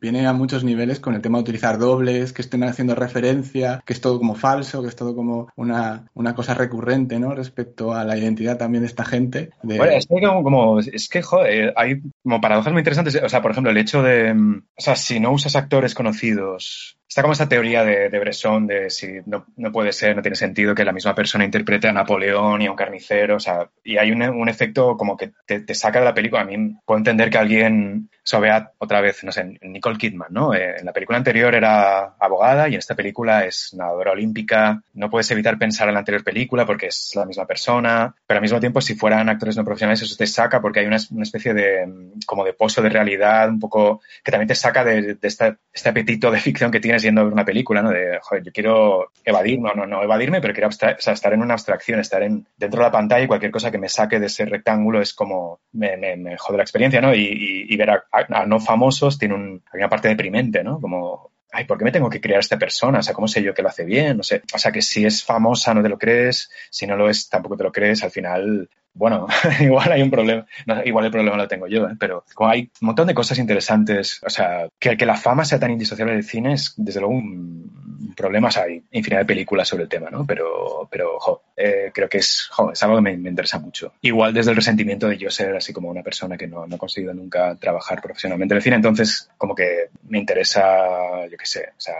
viene a muchos niveles con el tema de utilizar dobles, que estén haciendo referencia, que es todo como falso, que es todo como una, una cosa recurrente, ¿no? Respecto a la identidad también de esta gente. De... Bueno, es que, como, como- es que, joder, hay como paradojas muy interesantes. O sea, por ejemplo, el hecho de, o sea, si no usas actores conocidos, está como esta teoría de, de Bresson de si no, no puede ser, no tiene sentido que la misma persona interprete a Napoleón y a un carnicero, o sea, y hay un, un efecto como que te, te saca de la película. A mí puedo entender que alguien, o sea, vea otra vez, no sé, Nicole Kidman, ¿no? Eh, en la película anterior era abogada y en esta película es nadadora olímpica. No puedes evitar pensar en la anterior película porque es la misma persona, pero al mismo tiempo si fueran actores no profesionales eso te saca porque hay una, una especie de mm, como de pozo de realidad un poco que también te saca de, de esta- este apetito de ficción que tienes yendo a ver una película, ¿no? De, joder, yo quiero evadir, no, no, no evadirme, pero quiero abstra- o sea, estar en una abstracción, estar en, dentro de la pantalla y cualquier cosa que me saque de ese rectángulo es como, me, me, me jode la experiencia, ¿no? Y, y- y ver a, a- no famosos tiene un, una parte deprimente, ¿no? Como, ay, ¿por qué me tengo que crear esta persona? O sea, ¿cómo sé yo que lo hace bien? No sé. O sea, que si es famosa no te lo crees, si no lo es tampoco te lo crees, al final, bueno, igual hay un problema, no, igual el problema lo tengo yo, ¿eh? pero como hay un montón de cosas interesantes, o sea, que, que la fama sea tan indisociable del cine es desde luego un, un problema, o sea, hay infinidad de películas sobre el tema, ¿no? Pero, pero jo, eh, creo que es, jo, es algo que me, me interesa mucho. Igual desde el resentimiento de yo ser así como una persona que no, no ha conseguido nunca trabajar profesionalmente en el cine, entonces como que me interesa, yo qué sé, o sea,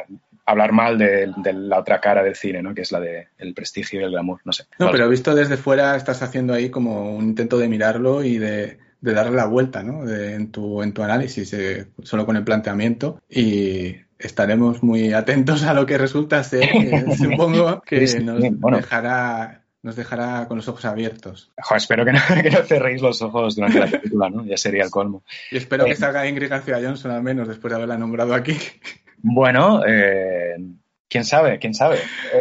hablar mal de, de la otra cara del cine, ¿no? Que es la de el prestigio y el glamour, no sé. No, pero visto desde fuera estás haciendo ahí como un intento de mirarlo y de, de darle la vuelta, ¿no? De- en, tu, en tu análisis, eh, solo con el planteamiento. Y estaremos muy atentos a lo que resulta ser, que supongo que nos bueno. dejará, nos dejará con los ojos abiertos. Espero que no, que no cerréis los ojos durante la película, ¿no? Ya sería el colmo. Y espero que Eh, salga Ingrid García Johnson al menos después de haberla nombrado aquí. Bueno, eh, quién sabe, quién sabe.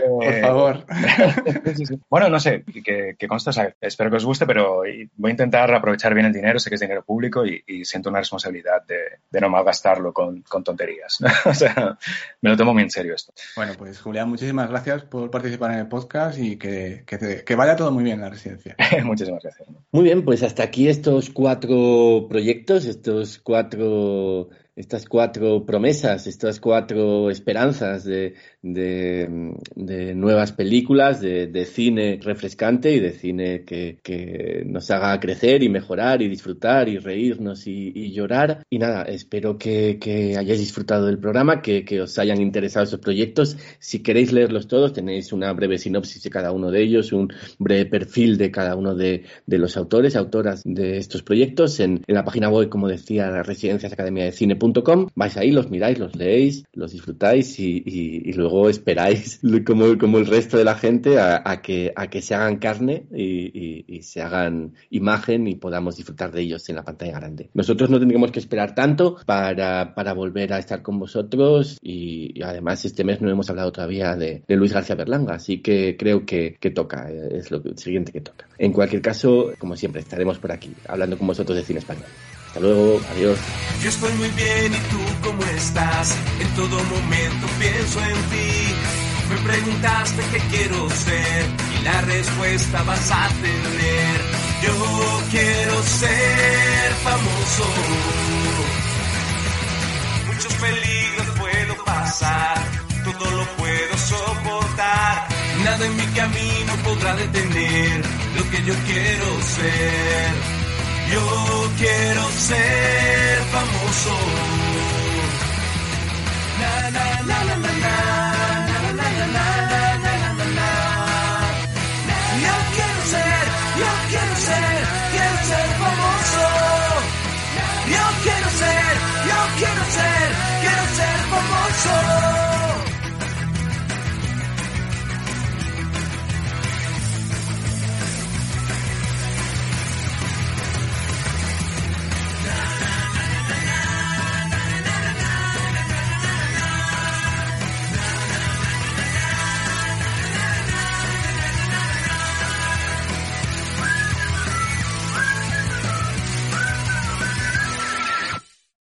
Por Eh, favor. Bueno, no sé, que, que consta, o sea, espero que os guste, pero voy a intentar aprovechar bien el dinero, sé que es dinero público y, y siento una responsabilidad de, de no malgastarlo con, con tonterías. o sea, me lo tomo muy en serio esto. Bueno, pues Julián, muchísimas gracias por participar en el podcast y que, que, te- que vaya todo muy bien en la residencia. Muchísimas gracias. Muy bien, pues hasta aquí estos cuatro proyectos, estos cuatro, estas cuatro promesas, estas cuatro esperanzas de, de, nuevas películas, de, de cine refrescante y de cine que, que nos haga crecer y mejorar y disfrutar y reírnos y, llorar. Y nada, espero que, que hayáis disfrutado del programa, que, que os hayan interesado esos proyectos. Si queréis leerlos todos, tenéis una breve sinopsis de cada uno de ellos, un breve perfil de cada uno de, de los autores, autoras de estos proyectos en, la página web, como decía, residenciasacademiadecine.com. Vais ahí, los miráis, los leéis, los disfrutáis y, luego esperáis, como, el resto de la gente, a, que, se hagan carne y, se hagan imagen y podamos disfrutar de ellos en la pantalla grande. Nosotros no tendremos que esperar tanto para, volver a estar con vosotros y, además este mes no hemos hablado todavía de, Luis García Berlanga, así que creo que, toca, eh, es lo siguiente que toca. En cualquier caso, como siempre, estaremos por aquí hablando con vosotros de cine español. Hasta luego, adiós. Yo estoy muy bien y tú cómo estás. En todo momento pienso en ti. Me preguntaste qué quiero ser y la respuesta vas a tener. Yo quiero ser famoso. Muchos peligros puedo pasar, todo lo puedo soportar. Nada en mi camino podrá detener lo que yo quiero ser. Yo quiero ser famoso. Na, na, na, na, na, na, na, na, na,